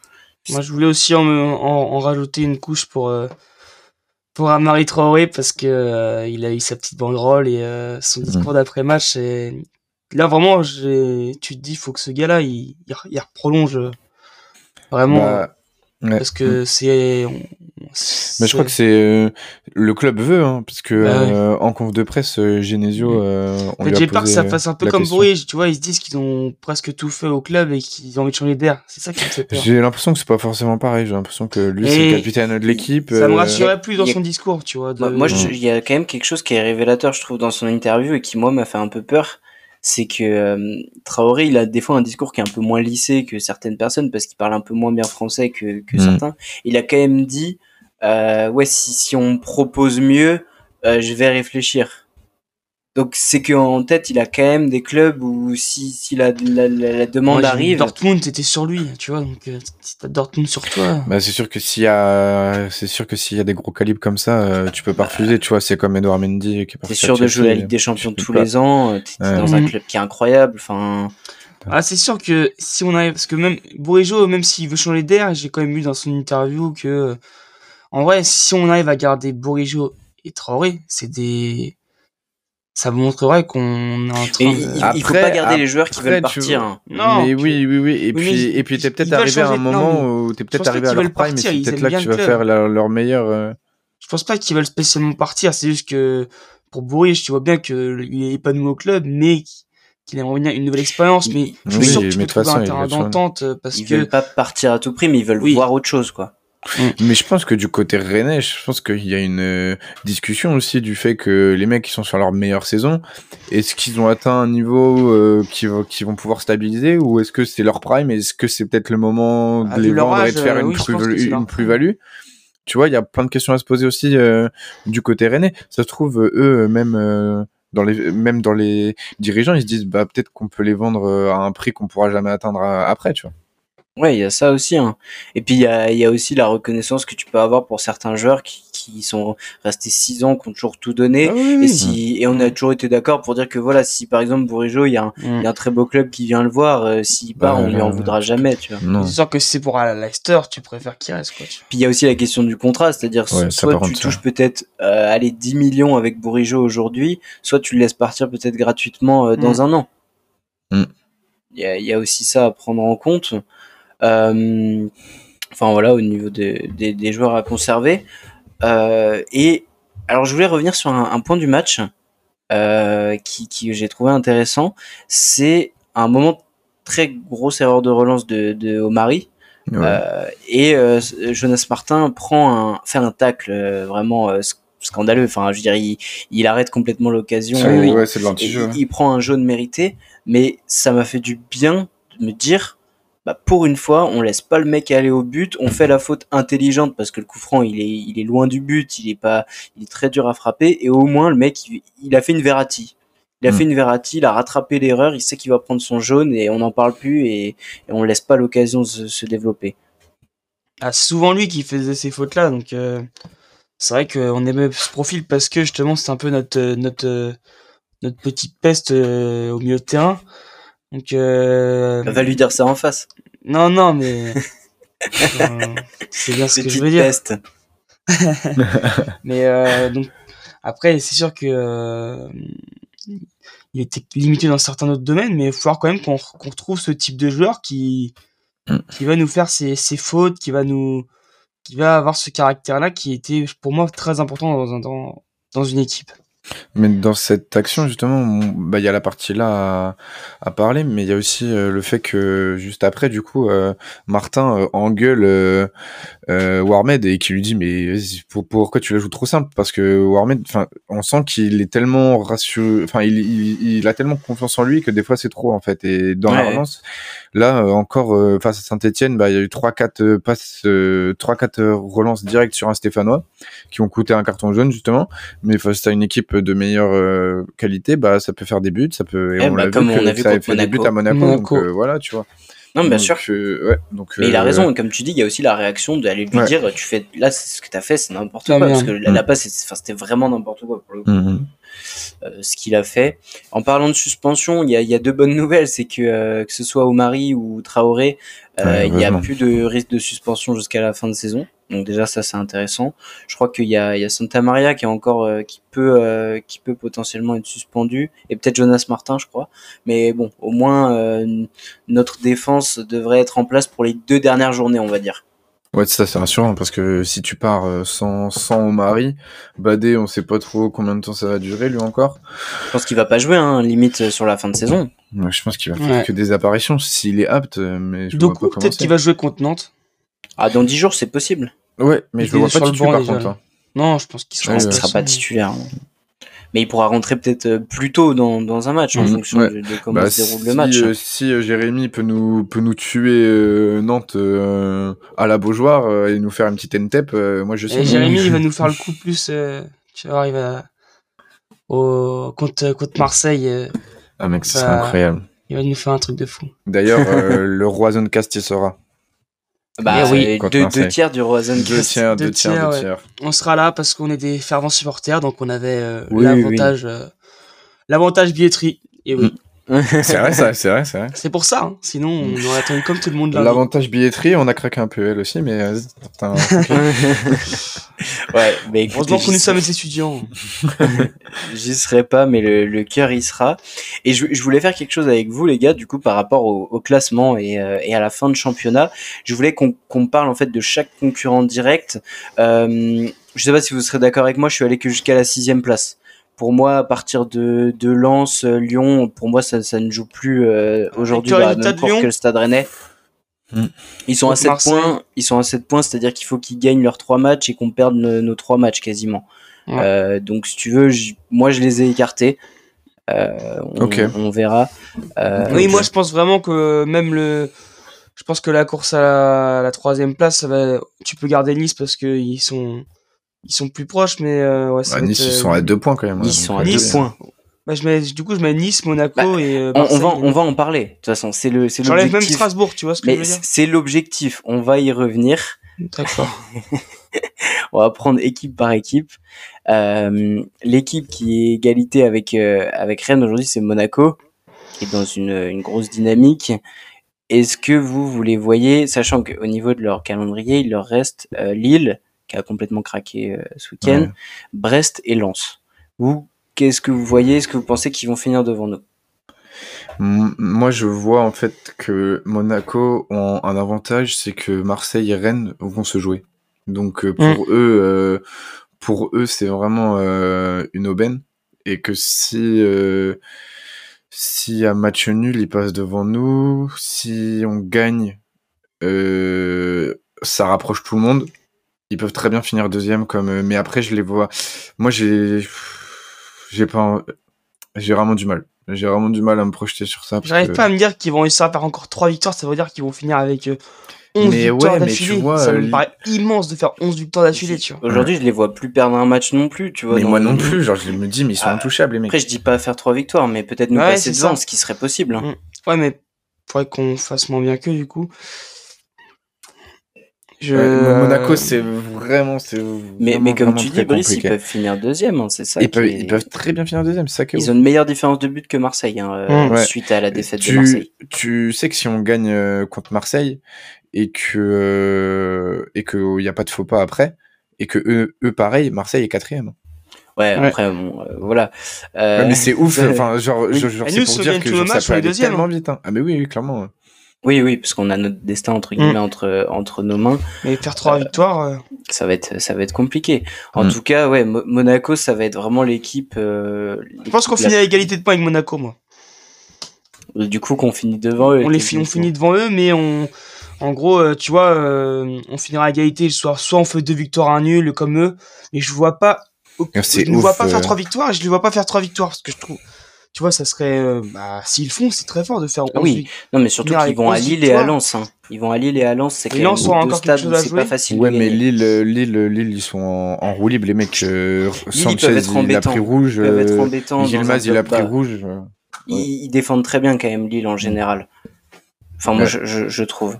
Moi, je voulais aussi en, en, en rajouter une couche pour pour Amari Traoré parce que euh, il a eu sa petite banderole et euh, son mhm. discours d'après match et là vraiment j'ai tu te dis faut que ce gars là il, il, prolonge vraiment bah, parce que mm. c'est mais je crois que c'est euh, le club veut hein, parce que bah en conf de presse Genesio mm. on j'ai peur que ça fasse un peu comme Bourrier tu vois ils se disent qu'ils ont presque tout fait au club et qu'ils ont envie de changer d'air. C'est ça qui me fait peur. J'ai l'impression que c'est pas forcément pareil j'ai l'impression que lui c'est le capitaine de l'équipe ça me rassurait plus dans son discours tu vois moi il y a quand même quelque chose qui est révélateur je trouve dans son interview et qui moi m'a fait un peu peur c'est que euh, Traoré, il a des fois un discours qui est un peu moins lissé que certaines personnes parce qu'il parle un peu moins bien français que, que mm. certains. Il a quand même dit, euh, ouais, si, si on propose mieux, euh, je vais réfléchir. Donc c'est qu'en tête, il a quand même des clubs où si, si la, la, la, demande arrive. Dortmund était sur lui, tu vois. Donc euh, si t'as Dortmund sur toi. Bah c'est sûr que s'il y a, c'est sûr que s'il y a des gros calibres comme ça, euh, tu peux pas refuser. Tu vois, c'est comme Edouard Mendy qui est T'es sûr de jouer la Ligue des Champions tous les ans. T'es dans un mm. club qui est incroyable. Enfin. Ah c'est sûr que si on arrive, parce que même Bourigeau, même s'il veut changer d'air, j'ai quand même vu dans son interview que, en vrai, si on arrive à garder Bourigeau et Traoré, c'est des ça montrerait qu'on est en train de... il, faut pas garder les joueurs qui veulent partir. Hein. Non. Mais oui, oui, oui. Et puis, et puis t'es peut-être arrivé à un moment où t'es peut-être arrivé à leur prime, et c'est peut-être là que tu vas faire leur, meilleur. Euh, je pense pas qu'ils veulent spécialement partir. C'est juste que pour Bourriche, tu vois bien qu'il est épanoui au club, mais qu'il aimerait bien une nouvelle expérience. Mais je suis sûr que tu peux trouver un terrain d'entente parce ils que. veulent pas partir à tout prix, mais ils veulent voir autre chose, quoi. Mm. Mais je pense que du côté rennais, je pense qu'il y a une euh, discussion aussi du fait que les mecs qui sont sur leur meilleure saison, est-ce qu'ils ont atteint un niveau euh, qui, qui vont pouvoir stabiliser ou est-ce que c'est leur prime Est-ce que c'est peut-être le moment de ah, les vendre et de faire euh, une, plus-value Tu vois, il y a plein de questions à se poser aussi du côté rennais. Ça se trouve, eux, même dans les même dans les dirigeants, ils se disent bah peut-être qu'on peut les vendre à un prix qu'on pourra jamais atteindre après, tu vois. Ouais, il y a ça aussi. Hein. Et puis il y a, y a aussi la reconnaissance que tu peux avoir pour certains joueurs qui, qui sont restés six ans, qui ont toujours tout donné. Ah et si et on a toujours été d'accord pour dire que voilà, si par exemple Bourigeau, il y, a un, mm. y a un très beau club qui vient le voir, euh, s'il part, on lui en voudra jamais. Tu vois. C'est sûr que si c'est pour Leicester, tu préfères qu'il reste. Quoi, Puis il y a aussi la question du contrat, c'est-à-dire soit tu touches peut-être euh, aller 10 millions avec Bourigeau aujourd'hui, soit tu le laisses partir peut-être gratuitement euh, dans mm. un an. Mm. Il y, a, y a aussi ça à prendre en compte. Euh, enfin voilà, au niveau des, des, joueurs à conserver. Euh, et alors je voulais revenir sur un, point du match euh, qui, qui j'ai trouvé intéressant. C'est un moment très grosse erreur de relance de, de Omari. et Jonas Martin prend un, fait un tacle vraiment scandaleux. Enfin, je veux dire, il, arrête complètement l'occasion. Ouais, il, il, prend un jaune mérité, mais ça m'a fait du bien de me dire bah pour une fois, on laisse pas le mec aller au but, on fait la faute intelligente parce que le coup franc, il est, il est loin du but, il est pas, il est très dur à frapper et au moins le mec, il, a fait une Verratti. Il a hmm. fait une Verratti, il a rattrapé l'erreur, il sait qu'il va prendre son jaune et on n'en parle plus et, et on laisse pas l'occasion de se, développer. Ah, souvent lui qui faisait ces fautes-là, donc euh, c'est vrai qu'on aimait ce profil parce que justement c'est un peu notre notre notre petite peste euh, au milieu de terrain. Donc, euh... va lui dire ça en face. Non, non, mais c'est bien ce que je veux dire. mais euh, donc après, c'est sûr que euh, il était limité dans certains autres domaines, mais il faut falloir quand même qu'on retrouve ce type de joueur qui, mm. qui va nous faire ses, ses, fautes, qui va nous, qui va avoir ce caractère-là qui était pour moi très important dans, dans, dans une équipe. Mais dans cette action, justement, bah, il y a la partie là à, parler, mais il y a aussi euh, le fait que juste après, du coup, euh, Martin euh, engueule euh, Warmed et qui lui dit mais pour, pourquoi tu la joues trop simple? Parce que Warmed, enfin, on sent qu'il est tellement rassuré, enfin, il, il, a tellement confiance en lui que des fois c'est trop en fait. Et dans la relance, là encore face à Saint-Etienne, bah, il y a eu trois quatre passes, trois quatre relances directes sur un Stéphanois qui ont coûté un carton jaune justement, mais face à une équipe de meilleure euh, qualité, bah ça peut faire des buts, ça peut. Et eh on bah, comme on a vu ça a fait des buts à Monaco, donc euh, voilà, tu vois. Non, bien sûr. Euh, ouais, donc, mais il a raison, comme tu dis, il y a aussi la réaction d'aller lui dire, tu fais, là, ce que tu as fait, c'est n'importe quoi, parce que la, la passe, c'était vraiment n'importe quoi pour le coup. Mm-hmm. ce qu'il a fait. En parlant de suspension, il y a, y a, deux bonnes nouvelles, c'est que que ce soit Omari ou Traoré, il n'y a plus de risque de suspension jusqu'à la fin de saison. Donc déjà ça c'est intéressant. Je crois qu'il y a, il y a Santa Maria qui est encore euh, qui peut euh, qui peut potentiellement être suspendu et peut-être Jonas Martin je crois. Mais bon au moins euh, notre défense devrait être en place pour les deux dernières journées on va dire. Ouais, ça c'est rassurant parce que si tu pars sans sans Omari, Badé, on sait pas trop combien de temps ça va durer lui encore. Je pense qu'il va pas jouer hein, limite sur la fin de saison. je pense qu'il va faire que des apparitions s'il est apte mais je Donc peut-être qu'il va jouer contre Nantes. Ah dans 10 jours c'est possible. Ouais, mais je le vois pas titulaire par contre. Hein. Non, je pense qu'il sera, sera pas titulaire. Hein. Mais il pourra rentrer peut-être euh, plus tôt dans, dans un match en mhm. fonction de, comment bah, se déroule le match. Euh, si euh, Jérémy peut nous, peut nous tuer Nantes à la Beaujoire et nous faire une petite NTEP, moi je sais. Jérémy, il va nous faire le coup plus. tu vois, il va. Au, contre, contre Marseille. ah, mec, c'est incroyable. Il va nous faire un truc de fou. D'ailleurs, le Roison Cast y sera. Bah oui, deux, deux, tiers du Roison Deux tiers, deux, tiers, deux tiers. On sera là parce qu'on est des fervents supporters, donc on avait euh, l'avantage, euh, l'avantage billetterie. Et oui. c'est vrai, c'est vrai, c'est vrai. C'est pour ça, hein. sinon on aurait attendu comme tout le monde. L'avantage billetterie, on a craqué un peu elle aussi, mais. Euh, ouais, mais heureusement que nous sommes des étudiants. J'y serai pas, mais le, le cœur y sera. Et je, je, voulais faire quelque chose avec vous, les gars, du coup, par rapport au, au classement et, euh, et, à la fin de championnat. Je voulais qu'on qu'on parle en fait de chaque concurrent direct. Euh, je sais pas si vous serez d'accord avec moi. Je suis allé que jusqu'à la sixième place pour moi, à partir de, de Lens, euh, Lyon, pour moi, ça, ça ne joue plus euh, aujourd'hui la même que le Stade Rennais. Hmm. Ils sont à 7 points, ils sont à 7 points, c'est-à-dire qu'il faut qu'ils gagnent leurs 3 matchs et qu'on perde nos, 3 matchs quasiment. Euh, donc si tu veux, moi je les ai écartés. Euh, on, on, verra. Euh, oui, moi je pense vraiment que même le, je pense que la course à la, troisième place, ça va, tu peux garder Nice parce qu'ils sont, ils sont plus proches, mais euh, ouais, bah, Nice, ils sont à deux points quand même. Ils sont à deux points. Bah, je mets, du coup, je mets Nice, Monaco bah, et. Euh, on, va, on va en parler. De toute façon, c'est le, c'est J'enlève même Strasbourg, tu vois ce que je veux dire. C'est l'objectif. On va y revenir. D'accord. on va prendre équipe par équipe. Euh, l'équipe qui est égalité avec euh, avec Rennes aujourd'hui, c'est Monaco, qui est dans une, une grosse dynamique. Est-ce que vous, vous les voyez, sachant qu'au niveau de leur calendrier, il leur reste euh, Lille, qui a complètement craqué euh, ce week-end, Brest et Lens. Vous, qu'est-ce que vous voyez Est-ce que vous pensez qu'ils vont finir devant nous? Moi, je vois en fait que Monaco ont un avantage, c'est que Marseille et Rennes vont se jouer. Donc euh, pour mm. eux, euh, pour eux, c'est vraiment une aubaine et que si s'il y a match nul, ils passent devant nous. Si on gagne, ça rapproche tout le monde ils peuvent très bien finir deuxième comme euh, mais après je les vois moi j'ai j'ai pas j'ai vraiment du mal. J'ai vraiment du mal à me projeter sur ça j'arrive pas à me dire qu'ils vont réussir à faire encore trois victoires ça veut dire qu'ils vont finir avec 11 euh, mais victoires d'affilée. ça me euh, paraît immense de faire 11 victoires d'affilée tu vois. Aujourd'hui je les vois plus perdre un match non plus tu vois mais moi non plus genre je me dis mais ils sont ah, intouchables les mecs. après je dis pas faire trois victoires mais peut-être nous passer devant ce qui serait possible hein. mm. ouais mais faudrait qu'on fasse moins bien que du coup Monaco, c'est vraiment, c'est. Mais, mais comme tu dis, Brice, ils peuvent finir deuxième, hein, c'est ça. Ils, peuvent, ils peuvent très bien finir deuxième, c'est ça Ils ont une meilleure différence de but que Marseille, hein, euh, mmh. suite à la défaite tu, de Marseille. Tu sais que si on gagne euh, contre Marseille et que euh, et que il y a pas de faux pas après et que eux, eux pareil, Marseille est quatrième. Ouais, après, bon, euh, voilà. Euh... mais c'est ouf, enfin, genre, genre, c'est pour dire que genre, ça peut aller tellement vite. Hein. Ah, mais oui, oui, clairement. Oui, oui, parce qu'on a notre destin entre guillemets mm. entre entre nos mains. Mais faire trois euh, victoires, euh... ça va être ça va être compliqué. En mm. tout cas, ouais, Monaco, ça va être vraiment l'équipe. Euh, Je pense qu'on finit à égalité de points avec Monaco, moi. Du coup, qu'on finit devant eux. On les finit, on finit devant eux, mais on, en gros, euh, tu vois, on finira à égalité le soir. Soit on fait deux victoires à un nul comme eux, mais je vois pas je ne vois pas faire trois victoires et je ne vois pas faire trois victoires parce que je trouve tu vois ça serait euh, bah, s'ils font c'est très fort de faire ah oui non mais surtout qu'ils vont à Lille et à Lens hein. ils vont à Lille et à Lens c'est quand même encore stades où c'est pas facile ouais mais Lille Lille Lille ils sont en, roue libre. Les mecs euh, Sanchez il a pris rouge euh, Gilmaz il a pris rouge. Ils, défendent très bien quand même Lille en général. Enfin moi je, je, trouve.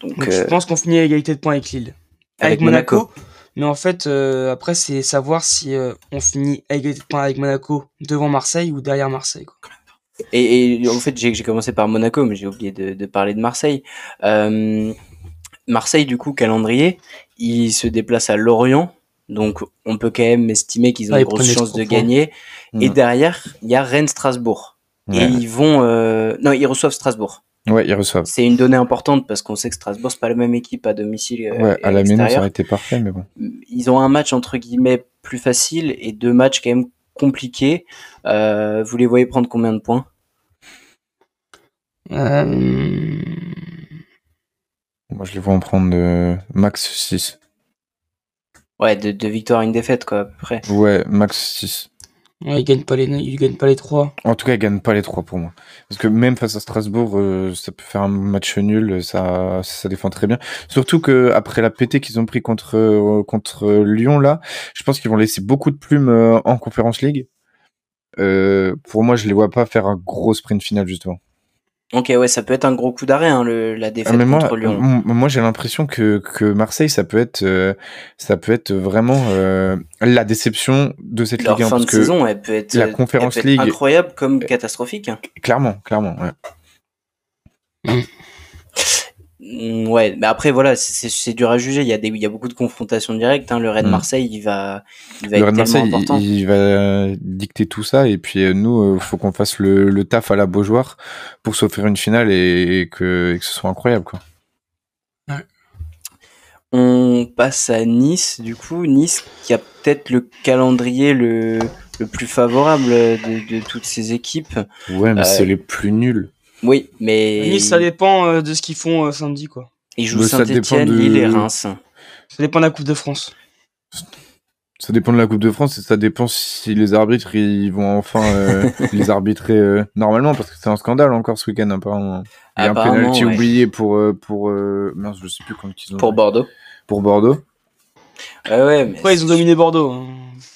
Donc, je pense qu'on finit à égalité de points avec Lille. avec, Monaco mais en fait, euh, après, c'est savoir si euh, on finit avec Monaco devant Marseille ou derrière Marseille. Quoi. Et, et, en fait, j'ai commencé par Monaco, mais j'ai oublié de, de, parler de Marseille. Euh, Marseille, du coup, calendrier, il se déplace à Lorient. Donc, on peut quand même estimer qu'ils ont ah, une grosse chance de gagner. Et derrière, il y a Rennes-Strasbourg. Et ils vont... Euh, non, ils reçoivent Strasbourg. Ouais, ils reçoivent. C'est une donnée importante parce qu'on sait que Strasbourg, c'est pas la même équipe à domicile. Euh, ouais, à la maison, ça aurait été parfait, mais bon. Ils ont un match entre guillemets plus facile et deux matchs quand même compliqués. Euh, vous les voyez prendre combien de points? Euh... Moi, je les vois en prendre de max 6. Ouais, de, de victoire à une défaite, quoi, à peu près. Ouais, max 6. Ouais, il gagne pas les, il gagne pas les trois. En tout cas, il gagne pas les trois pour moi. Parce que même face à Strasbourg, euh, ça peut faire un match nul, ça, ça défend très bien. Surtout que après la pété qu'ils ont pris contre euh, contre Lyon là, je pense qu'ils vont laisser beaucoup de plumes euh, en Conférence League. pour moi, je les vois pas faire un gros sprint final justement. Ok, ouais, ça peut être un gros coup d'arrêt, hein, le, la défaite ah, contre Lyon. Moi, j'ai l'impression que, que Marseille, ça peut être, euh, ça peut être vraiment euh, la déception de cette Ligue 1. Fin de saison, elle peut être, la Conférence League incroyable comme catastrophique. Clairement, clairement. Ouais. Mm. Ouais, mais après voilà, c'est dur à juger. Il y a des, il y a beaucoup de confrontations directes. Hein. Le Rennes mm. Marseille, il va, il va le être Marseille, important. Il, va dicter tout ça et puis euh, nous, il euh, faut qu'on fasse le, le, taf à la Beaujoire pour s'offrir une finale et, que, et, que, ce soit incroyable quoi. Ouais. On passe à Nice. Du coup, Nice qui a peut-être le calendrier le, le plus favorable de, de toutes ces équipes. Ouais, mais c'est euh, les plus nuls. Oui, mais. Nice, ça dépend euh, de ce qu'ils font euh, samedi, quoi. Ils jouent Saint-Etienne, Lille et Reims. Ça dépend de la Coupe de France. Ça dépend de la Coupe de France et ça dépend si les arbitres ils vont enfin euh, les arbitrer normalement parce que c'est un scandale encore ce week-end apparemment. Il y a un penalty oublié pour pour mince je sais plus quand ils ont. Pour Bordeaux. Pour Bordeaux. ouais mais. Ouais ils ont dominé Bordeaux. Hein.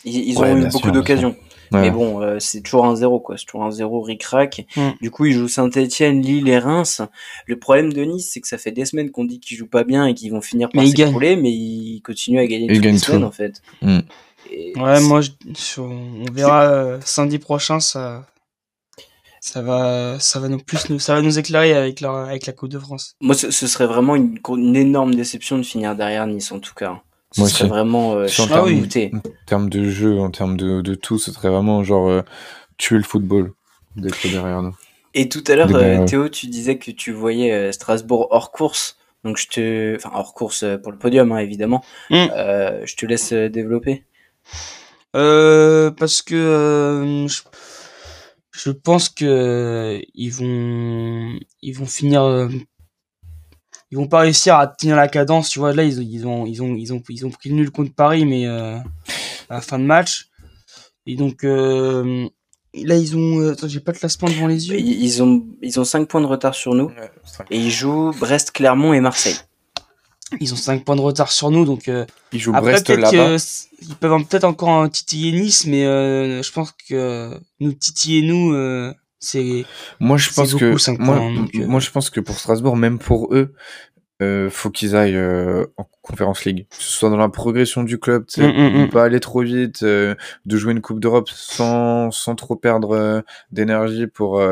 Ils, ont eu beaucoup d'occasions. Mais bon, euh, c'est toujours un zéro, quoi. C'est toujours un zéro ric-rac. Mm. Du coup, ils jouent Saint-Etienne, Lille et Reims. Le problème de Nice, c'est que ça fait des semaines qu'on dit qu'ils jouent pas bien et qu'ils vont finir par s'écrouler, mais ils continuent à gagner toutes les semaines, en fait. Mm. ouais, moi, on verra euh, samedi prochain, ça, ça va, ça va nous plus, nous, ça va nous éclairer avec la, avec la Coupe de France. Moi, ce, serait vraiment une, une énorme déception de finir derrière Nice, en tout cas. Ce serait vraiment euh, en, termes, en termes de jeu, en termes de, de tout, ce serait vraiment genre euh, tuer le football d'être derrière nous. Et tout à l'heure, euh, Théo, tu disais que tu voyais euh, Strasbourg hors course. Donc je te, enfin hors course pour le podium, hein, évidemment. Mm. je te laisse développer. parce que je, je, pense que ils vont, ils vont finir ils vont pas réussir à tenir la cadence tu vois là ils, ils ont ils ont ils ont ils ont pris le nul contre Paris mais euh, à la fin de match. Et donc euh, là ils ont euh, attends j'ai pas de classement devant les yeux. Ils ont ils ont 5 points de retard sur nous. Et ils jouent Brest Clermont et Marseille. Ils ont 5 points de retard sur nous donc euh, ils jouent Brest là-bas. ils peuvent peut-être encore titiller Nice mais je pense que nous titiller nous c'est moi je pense que moi, euh. moi je pense que pour Strasbourg même pour eux euh, faut qu'ils aillent euh, en conférence league que ce soit dans la progression du club mm, mm, mm. pas aller trop vite euh, de jouer une coupe d'Europe sans sans trop perdre d'énergie pour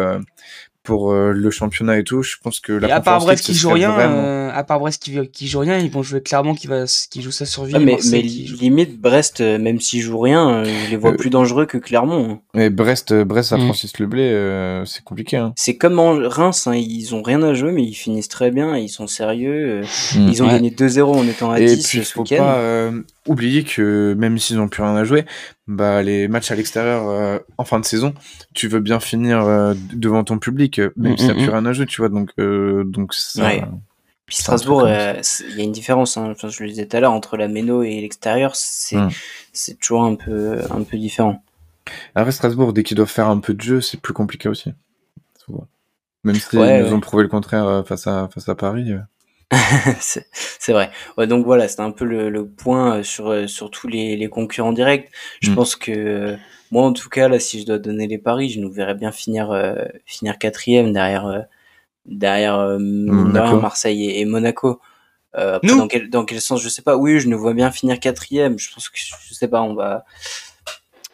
pour euh, le championnat et tout. Je pense que la à part Brest qui joue rien, euh, à part Brest qui, qui joue rien, ils vont jouer clairement qui va qui joue sa survie. mais, mais limite Brest, euh, même s'ils jouent rien, je les vois plus dangereux que Clermont. Hein. Mais Brest, Brest à mm. Francis Leblé, c'est compliqué. Hein. C'est comme en Reims, hein, ils ont rien à jouer, mais ils finissent très bien, ils sont sérieux. Mm. Ils ont gagné 2-0 en étant à et 10 puis, ce faut pas oublier que même s'ils ont plus rien à jouer, bah les matchs à l'extérieur en fin de saison, tu veux bien finir devant ton public même si t'as plus rien à jouer, tu vois. Donc, euh, donc ça. Puis Strasbourg, euh, il y a une différence. Hein, je le disais tout à l'heure entre la méno et l'extérieur, c'est mm. c'est toujours un peu un peu différent. Après Strasbourg, dès qu'ils doivent faire un peu de jeu, c'est plus compliqué aussi. Même si ils nous ont prouvé le contraire euh, face à face à Paris. c'est vrai. Ouais, donc voilà, c'est un peu le, le, point sur, sur tous les, les concurrents directs. Je mm. pense que moi, en tout cas, là, si je dois donner les paris, je nous verrais bien finir euh, finir quatrième derrière euh, derrière, euh, Marseille et, Monaco. Après, dans quel dans quel sens je sais pas. Oui, je nous vois bien finir quatrième. Je pense que je sais pas, on va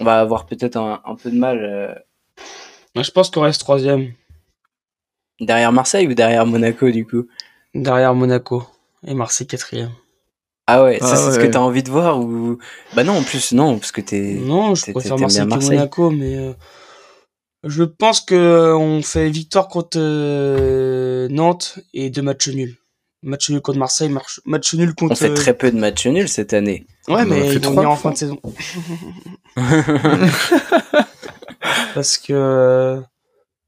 on va avoir peut-être un, un, peu de mal. Moi, je pense qu'on reste troisième. Derrière Marseille ou derrière Monaco du coup? Derrière Monaco et Marseille quatrième. Ah ouais, ça ah c'est ce que t'as envie de voir ou bah non en plus non parce que t'es non je préfère Marseille, que Monaco mais euh, je pense que on fait victoire contre euh, Nantes et deux matchs nuls. Match nul contre Marseille match nul contre on fait très peu de matchs nuls cette année. Ouais mais ils vont en fin de saison. Parce que euh,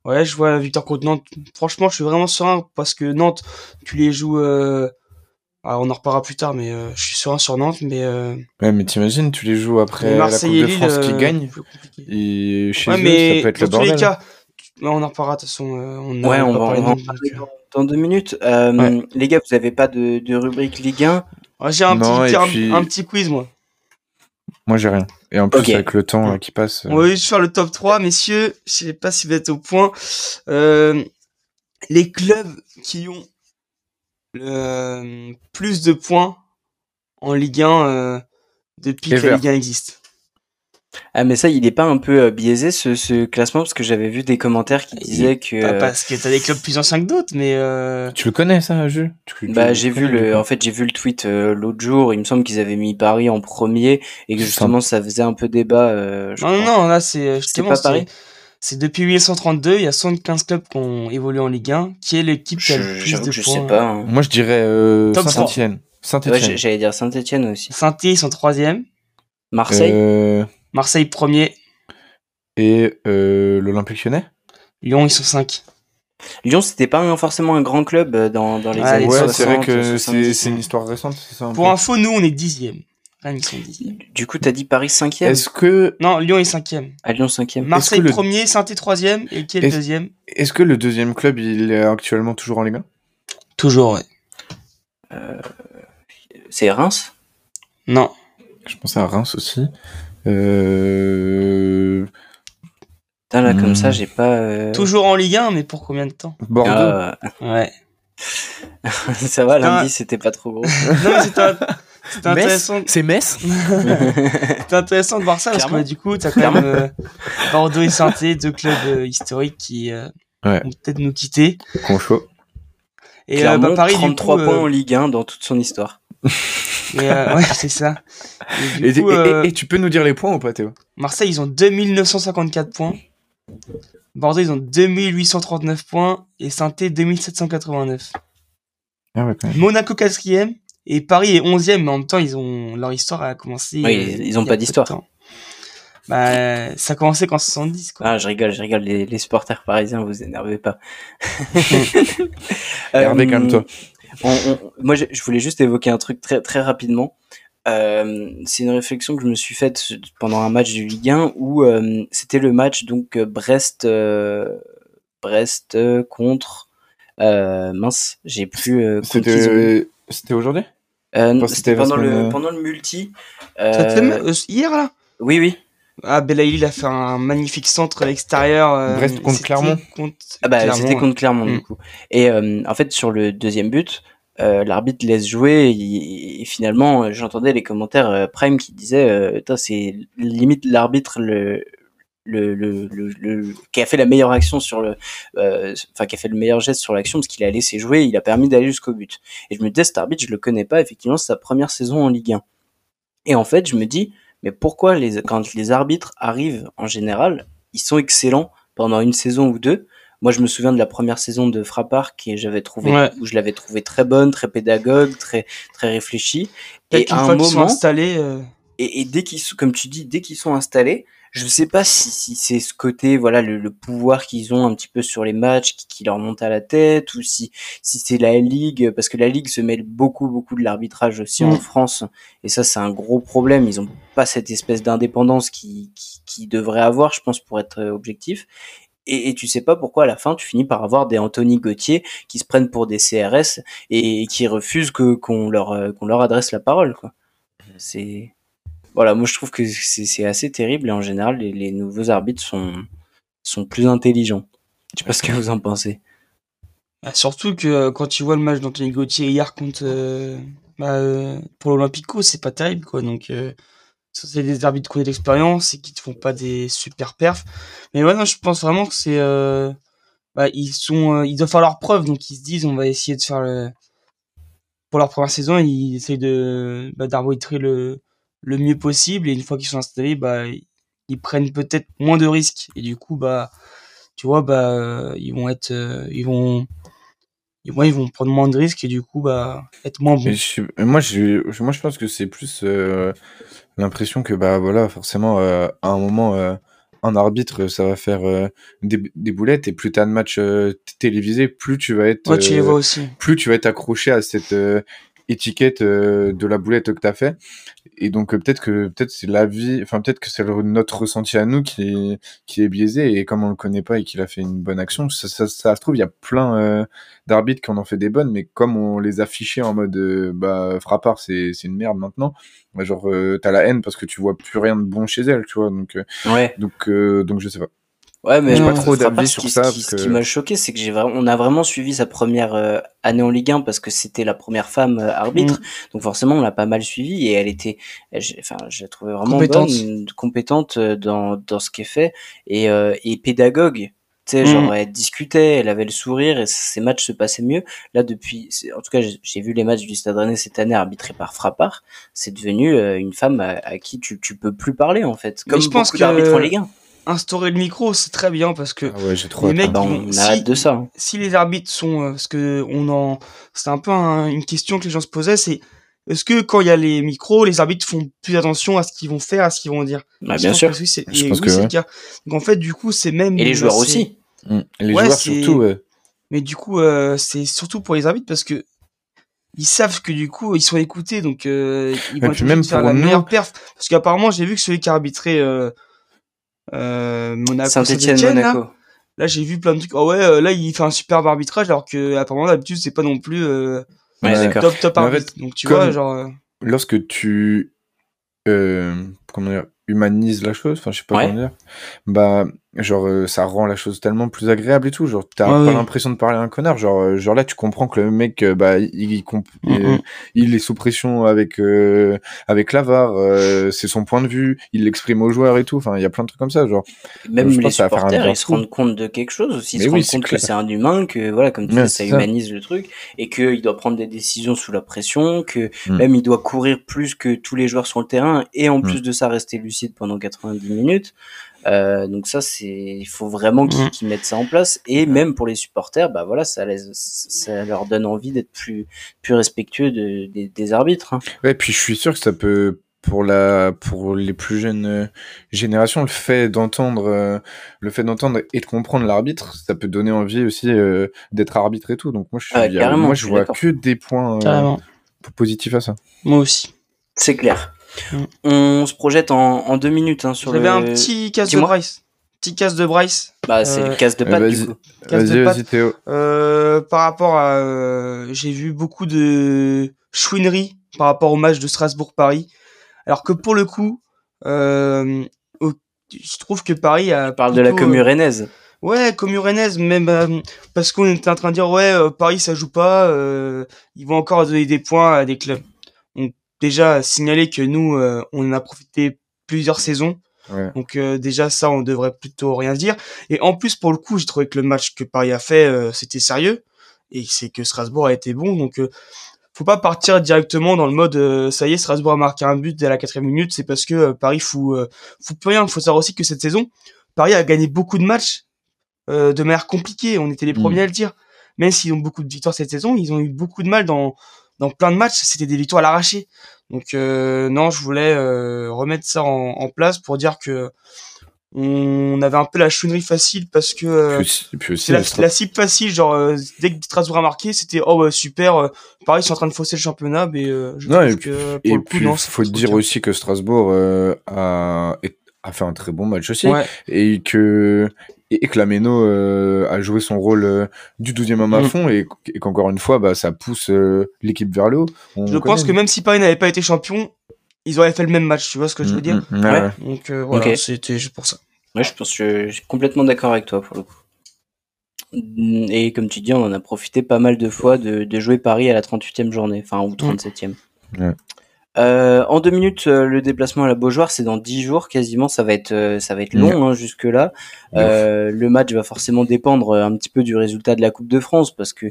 ouais je vois la victoire contre Nantes franchement je suis vraiment serein parce que Nantes tu les joues ah, on en reparlera plus tard, mais euh, je suis serein sur Nantes. Mais, euh... Ouais, mais t'imagines, tu les joues après la Coupe de France qui euh, gagne. Et chez eux, ça peut être le bordel. Dans tous les cas, on en reparlera de toute façon. Euh, on ouais, on va en parler dans, deux minutes. Les gars, vous avez pas de, de rubrique Ligue 1 J'ai un, petit, un, petit quiz, moi. Moi, j'ai rien. Et en plus, avec le temps qui passe. On va juste faire le top 3, messieurs. Je sais pas si vous êtes au point. les clubs qui ont le plus de points en Ligue 1 euh, depuis que la Ligue 1 existe. Ah mais ça, il est pas un peu euh, biaisé ce, ce, classement parce que j'avais vu des commentaires qui disaient que pas parce que t'as des clubs plus anciens que d'autres, mais euh... tu le connais ça, Jules? Bah j'ai vu le, en fait j'ai vu le tweet euh, l'autre jour. Il me semble qu'ils avaient mis Paris en premier et que justement ça faisait un peu débat. Euh, non non là c'est justement pas Paris. C'est depuis 1832, il y a 75 clubs qui ont évolué en Ligue 1. Qui est l'équipe qui a le plus de points je sais pas. Hein. Moi, je dirais euh, Saint-Etienne. Saint-Etienne. Ouais, J'allais dire Saint-Etienne aussi. Saint-Etienne, ils sont troisième. Marseille? Euh... Marseille, premier. Et euh, l'Olympique lyonnais? Lyon, ils sont 5. Lyon, c'était pas forcément un grand club euh, dans, dans les années ouais, 60. Ouais, c'est vrai que c'est une histoire récente. Ça, Pour info, nous, on est dixième. Du coup, t'as dit Paris 5 Est-ce que. Non, Lyon est 5 e À Lyon 5 e Marseille le... premier, Saint-Étienne troisième, et qui est, le deuxième Est-ce que le deuxième club, il est actuellement toujours en Ligue 1 Toujours, ouais. Euh... C'est Reims? Non. Je pensais à Reims aussi. Euh... Putain, là, comme ça, hmm. j'ai pas. Euh... Toujours en Ligue 1, mais pour combien de temps? Bordeaux. Ah, ouais. ça va, lundi, c'était pas trop gros. non, mais c'était c'est intéressant. C'est Metz? C'est intéressant de voir ça parce que du coup, t'as quand même euh, Bordeaux et saint deux clubs euh, historiques qui euh, vont peut-être nous quitter. Concho. Et bah, Paris, 33 points en Ligue 1 dans toute son histoire. Et, ouais, c'est ça. Et, coup, et, tu peux nous dire les points ou pas, Théo? Marseille, ils ont 2954 points. Bordeaux, ils ont 2839 points. Et Saint-Étienne, 2789. Ah ouais, quand même. Monaco, quatrième. Et Paris est 11e, mais en même temps, ils ont leur histoire a commencé. Oui, ils, ont pas d'histoire. Bah, ça a commencé qu'en 70, quoi. Ah, je rigole, je rigole. Les, les supporters parisiens, vous énervez pas. Hervé, euh, calme-toi. Moi, je, voulais juste évoquer un truc très, très rapidement. Euh, c'est une réflexion que je me suis faite pendant un match du Ligue 1 où euh, c'était le match donc Brest Brest contre mince j'ai plus c'était aujourd'hui? Euh, c'était pendant le, pendant le multi. Euh... hier là? Oui, oui. Ah, Belaïli, il a fait un magnifique centre à l'extérieur. Euh, Brest contre Clermont. ah bah, c'était contre Clermont, du coup. Et euh, en fait, sur le deuxième but, euh, l'arbitre laisse jouer et, finalement, j'entendais les commentaires Prime qui disaient, c'est limite l'arbitre le le, le, le, qui a fait la meilleure action sur le, euh, enfin qui a fait le meilleur geste sur l'action parce qu'il a laissé jouer, il a permis d'aller jusqu'au but. Et je me disais, cet arbitre, je le connais pas. Effectivement, c'est sa première saison en Ligue 1. Et en fait, je me dis, mais pourquoi les, quand les arbitres arrivent en général, ils sont excellents pendant une saison ou deux? Moi, je me souviens de la première saison de Frappard qui j'avais trouvé où je l'avais trouvé très bonne, très pédagogue, très très réfléchie. Et à un moment, installés, euh, et, et, dès qu'ils sont, comme tu dis, dès qu'ils sont installés, je sais pas si, si c'est ce côté, voilà, le, pouvoir qu'ils ont un petit peu sur les matchs qui, leur monte à la tête, ou si, si c'est la ligue, parce que la ligue se mêle beaucoup, beaucoup de l'arbitrage aussi en mm. France, et ça c'est un gros problème. Ils ont pas cette espèce d'indépendance qui, qui, qui devrait avoir, je pense, pour être objectif. Et, et, tu sais pas pourquoi à la fin tu finis par avoir des Anthony Gauthier qui se prennent pour des CRS et, qui refusent que qu'on leur qu'on leur adresse la parole quoi. C'est voilà, moi je trouve que c'est assez terrible et en général les, nouveaux arbitres sont, sont plus intelligents. Je sais pas ce que vous en pensez. Bah, surtout que euh, quand tu vois le match d'Anthony Gauthier hier contre euh, bah, euh, pour l'Olympico, c'est pas terrible quoi. Donc c'est des arbitres qui ont de l'expérience et qui te font pas des super perfs. Mais ouais, je pense vraiment que c'est bah, ils sont ils doivent faire leur preuve donc ils se disent on va essayer de faire le pour leur première saison, ils essayent de bah, d'arbitrer le le mieux possible et une fois qu'ils sont installés bah ils prennent peut-être moins de risques et du coup bah tu vois bah ils vont être euh, ils vont ils vont, ils vont prendre moins de risques et du coup bah être moins bons. moi je moi je pense que c'est plus euh, l'impression que bah voilà forcément euh, à un moment un arbitre ça va faire des, des, boulettes et plus tu as de matchs télévisés plus tu vas être tu les vois aussi. plus tu vas être accroché à cette étiquette de la boulette que tu as fait et donc euh, peut-être que peut-être c'est la vie, enfin peut-être que c'est notre ressenti à nous qui est qui est biaisé et comme on le connaît pas et qu'il a fait une bonne action, ça, ça, ça, se trouve il y a plein euh, d'arbitres qui en ont fait des bonnes, mais comme on les affichait en mode euh, bah frappard c'est c'est une merde maintenant, bah, genre t'as la haine parce que tu vois plus rien de bon chez elle, tu vois donc ouais. donc donc je sais pas. Ouais, mais pas trop d'avis sur ça. Ce qui, m'a choqué, c'est que j'ai vraiment, on a vraiment suivi sa première euh, année en Ligue 1 parce que c'était la première femme euh, arbitre. Mm. Donc forcément, on l'a pas mal suivi et elle était, enfin, je la trouvais vraiment compétente, bonne, compétente euh, dans dans ce qu'elle fait et et pédagogue. Tu sais, genre mm. elle discutait, elle avait le sourire et ses matchs se passaient mieux. Là, depuis, en tout cas, j'ai vu les matchs du Stade Rennais cette année arbitrés par Frappard. C'est devenu une femme à, qui tu tu peux plus parler en fait, comme je pense beaucoup d'arbitres en Ligue 1 instaurer le micro, c'est très bien parce que ah ouais, trop les mecs, bah, on si, de ça. Hein. Si les arbitres sont, euh, parce que on en, c'est un peu une question que les gens se posaient, c'est est-ce que quand il y a les micros, les arbitres font plus attention à ce qu'ils vont faire, à ce qu'ils vont dire? Bah, Bien sûr. oui, c'est le cas. Donc en fait, du coup, c'est même. Et les joueurs aussi. Mmh. Les joueurs surtout. Ouais. Mais du coup, euh, c'est surtout pour les arbitres parce que ils savent que du coup ils sont écoutés, donc euh, ils vont même faire la meilleure perf. Parce qu'apparemment, j'ai vu que celui qui a arbitré euh, Monaco, Saint-Etienne, Monaco. Là, j'ai vu plein de trucs. Oh ouais, euh, là, il fait un superbe arbitrage, alors que apparemment d'habitude, c'est pas non plus euh, top top arbitre. Donc tu vois, genre. Euh, lorsque tu euh, comment dire, humanises la chose, enfin je sais pas comment dire, bah genre euh, ça rend la chose tellement plus agréable et tout. Genre t'as pas l'impression de parler à un connard. Genre euh, genre là tu comprends que le mec euh, bah il il, mm, mm. il est sous pression avec avec l'avare c'est son point de vue il l'exprime aux joueurs et tout. Enfin il y a plein de trucs comme ça genre. Même les supporters ils se rendent compte de quelque chose aussi. Ils se rendent compte que c'est un humain que voilà comme tu dis ça, humanise le truc et que il doit prendre des décisions sous la pression que mm. même il doit courir plus que tous les joueurs sur le terrain et en plus de ça rester lucide pendant 90 minutes euh, donc ça, c'est, il faut vraiment mm. qu'ils mettent ça en place. Et même pour les supporters, bah voilà, ça, les, ça leur donne envie d'être plus, plus respectueux de, des, arbitres. Hein. Ouais, puis je suis sûr que ça peut pour la pour les plus jeunes euh, générations le fait d'entendre euh, le fait d'entendre et de comprendre l'arbitre ça peut donner envie aussi d'être arbitre et tout donc moi je suis, moi je, vois que des points positifs à ça moi aussi c'est clair Mm. On se projette en, deux minutes hein, sur J'avais un petit casse de Bryce. Petit casse de Bryce. Bah, c'est le casse de Pat, du coup. Vas-y, vas-y, Théo. Euh, par rapport à, euh, j'ai vu beaucoup de chouineries par rapport au match de Strasbourg-Paris. Alors que pour le coup, euh, je trouve que Paris a. Tu parles de la commu rennaise. Ouais, commu rennaise, même parce qu'on était en train de dire ouais, Paris ça joue pas, ils vont encore donner des points à des clubs déjà signaler que nous, euh, on en a profité plusieurs saisons. Donc déjà ça, on devrait plutôt rien dire. Et en plus pour le coup, j'ai trouvé que le match que Paris a fait, c'était sérieux et c'est que Strasbourg a été bon. Donc faut pas partir directement dans le mode ça y est Strasbourg a marqué un but dès la quatrième minute c'est parce que Paris fout fout plus rien il faut savoir aussi que cette saison Paris a gagné beaucoup de matchs de manière compliquée on était les mmh. premiers à le dire même s'ils ont beaucoup de victoires cette saison ils ont eu beaucoup de mal dans dans plein de matchs, c'était des victoires à l'arraché. Donc euh, non, je voulais euh, remettre ça en, place pour dire que on avait un peu la chounerie facile parce que euh, aussi, la, cible facile, genre dès que Strasbourg a marqué, c'était oh ouais, super, pareil, ils sont en train de fausser le championnat, mais je non, et puis, que et puis, il faut dire aussi que Strasbourg a, a fait un très bon match aussi et que et, que Lameno euh, a joué son rôle euh, du 12e homme à mm. fond et, qu'encore une fois bah ça pousse euh, l'équipe vers le haut. je pense que même si Paris n'avait pas été champion, ils auraient fait le même match, tu vois ce que je veux mm, dire mm, ouais. Donc voilà, c'était juste pour ça. Ouais, je pense que je suis complètement d'accord avec toi pour le coup. Et comme tu dis, on en a profité pas mal de fois de, de jouer Paris à la 38e journée, enfin ou 37e. Ouais. Euh, en deux minutes, euh, le déplacement à la Beaujoire, c'est dans dix jours quasiment. Ça va être, euh, ça va être long hein, jusque là. le match va forcément dépendre un petit peu du résultat de la Coupe de France parce que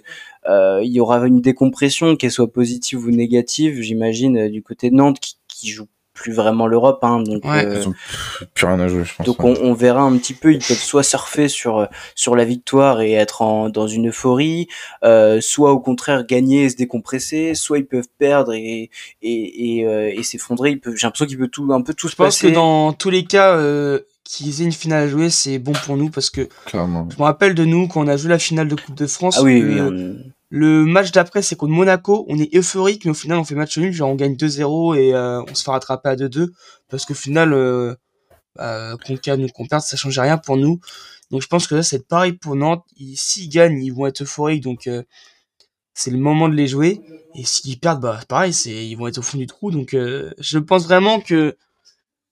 il y aura une décompression, qu'elle soit positive ou négative, j'imagine, du côté de Nantes qui, qui joue plus vraiment l'Europe. Hein, donc, euh, plus rien à jouer, je pense. Donc on, on, verra un petit peu. Ils peuvent soit surfer sur sur la victoire et être en, dans une euphorie, euh, soit au contraire gagner et se décompresser, soit ils peuvent perdre et et, et, euh, et s'effondrer. J'ai l'impression qu'il peut tout un peu tout je se passer. Je pense que dans tous les cas. Euh qu'ils aient une finale à jouer, c'est bon pour nous parce que Clairement. je me rappelle de nous quand on a joué la finale de Coupe de France. Ah oui, oui on... Le match d'après, c'est contre Monaco. On est euphorique, mais au final, on fait match nul. Genre, on gagne 2-0 et euh, on se fait rattraper à 2-2. Parce qu'au final, euh, bah, qu'on gagne ou qu'on perde, ça change rien pour nous. Donc, je pense que là, c'est pareil pour Nantes. S'ils gagnent, ils vont être euphoriques. Donc, euh, c'est le moment de les jouer. Et s'ils perdent, bah, pareil, c'est, ils vont être au fond du trou. Donc, euh, je pense vraiment que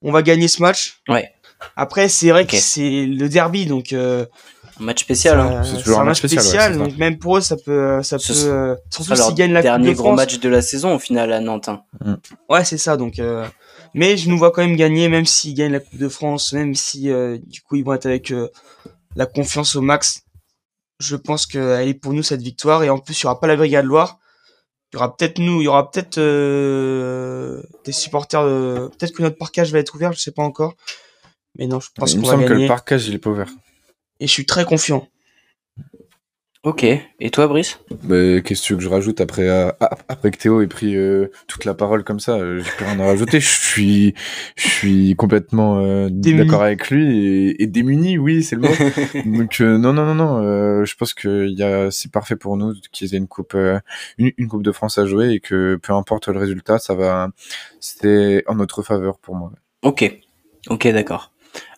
on va gagner ce match. Ouais. Après, c'est vrai que c'est le derby, donc un match spécial. Hein. C'est toujours un, match spécial. donc même pour eux, ça peut, ça peut, euh, surtout s'ils gagnent la dernier Coupe de gros match de la saison au final à Nantes. Hein. Mm. Ouais, c'est ça. Donc, euh, mais je nous vois quand même gagner, même s'ils gagnent la Coupe de France, même si euh, du coup ils vont être avec la confiance au max. Je pense qu'elle est pour nous cette victoire et en plus il y aura pas la Brigade Loire. Il y aura peut-être nous, il y aura peut-être des supporters. Peut-être que notre parcage va être ouvert, je sais pas encore. Mais non, je pense qu'on va gagner. Il me semble que le parcage il est pas ouvert et je suis très confiant. Ok. Et toi, Brice? Bah, Qu'est-ce que tu veux que je rajoute après, euh, après que Théo ait pris euh, toute la parole comme ça euh, J'ai plus rien à rajouter. Je suis, je suis complètement d'accord avec lui et, démuni, oui, c'est le mot. Donc non, non, non, non. je pense que y a, c'est parfait pour nous qu'ils aient une coupe, une, une, coupe de France à jouer et que peu importe le résultat, ça va, c'est en notre faveur pour moi. Ok. Ok, d'accord.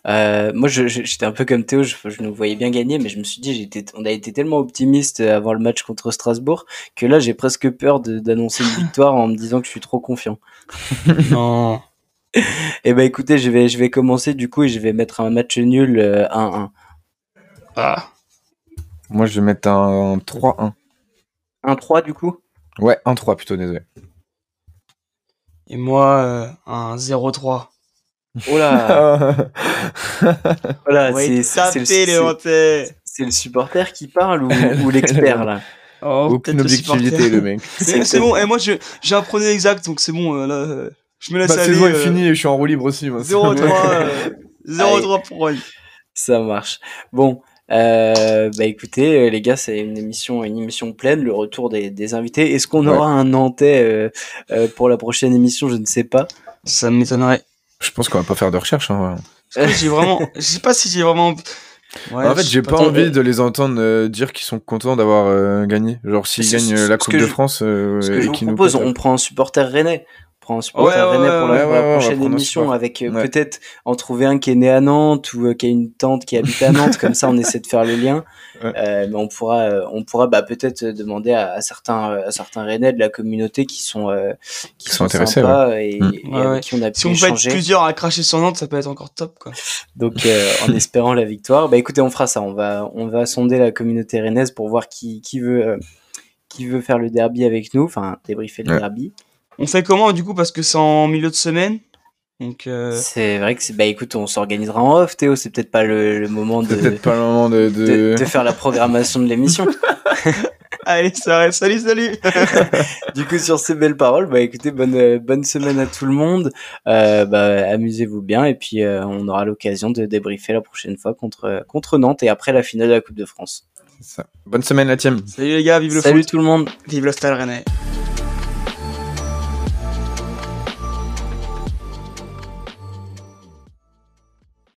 Euh, moi, j'étais un peu comme Théo, je, nous voyais bien gagner, mais je me suis dit, j'étais, on a été tellement optimiste avant le match contre Strasbourg que là, j'ai presque peur d'annoncer une victoire en me disant que je suis trop confiant. non. Eh ben, écoutez, je vais, je vais commencer du coup et je vais mettre un match nul 1-1. Euh, ah. Moi, je vais mettre un 3-1. 1-3 du coup? Ouais, 1-3 plutôt, désolé. Et moi, euh, un 0-3. Oh là Voilà, c'est c'est le, supporter qui parle ou, l'expert là oh, Aucune objectivité le mec. C'est bon, et moi j'ai un pronom exact donc c'est bon euh, là euh, je me laisse bah, aller. C'est bon, euh, fini et je suis en roue libre aussi 0-3 pour lui. Ça marche. Bon, euh, bah écoutez, les gars, c'est une émission, une émission pleine, le retour des, des invités. Est-ce qu'on aura un Nantais euh, pour la prochaine émission? Je ne sais pas. Ça m'étonnerait. Je pense qu'on va pas faire de recherche. Hein. j'ai vraiment, je sais pas si j'ai vraiment. en fait, j'ai pas, envie de les entendre euh, dire qu'ils sont contents d'avoir euh, gagné. Genre s'ils gagnent euh, la Coupe de France. ce que je vous propose, on prend un supporter rennais prend un supporter pour, la, prochaine émission avec euh, peut-être en trouver un qui est né à Nantes ou euh, qui a une tante qui habite à Nantes comme ça on essaie de faire le lien euh, mais on pourra on pourra bah, peut-être demander à, certains à certains Rennais de la communauté qui sont qui, sont, intéressés et, mm. avec qui on a pu si on peut être plusieurs à cracher sur Nantes ça peut être encore top quoi. Donc en espérant la victoire. Bah écoutez on fera ça. On va on va sonder la communauté rennaise pour voir qui qui veut qui veut faire le derby avec nous. Enfin débriefer le derby. On fait comment du coup parce que c'est en milieu de semaine? Donc euh... c'est vrai que c'est bah écoute, on s'organisera en off, Théo. C'est peut-être pas le, le moment de peut-être pas le moment de de... de, de faire la programmation de l'émission. Allez, ça reste. Salut, salut. du coup, sur ces belles paroles, bah écoutez, bonne bonne semaine à tout le monde. Euh, bah amusez-vous bien et puis euh, on aura l'occasion de débriefer la prochaine fois contre contre Nantes et après la finale de la Coupe de France. Ça. Bonne semaine la team. Salut les gars, vive le Salut foot. tout le monde. Vive le Stade Rennais.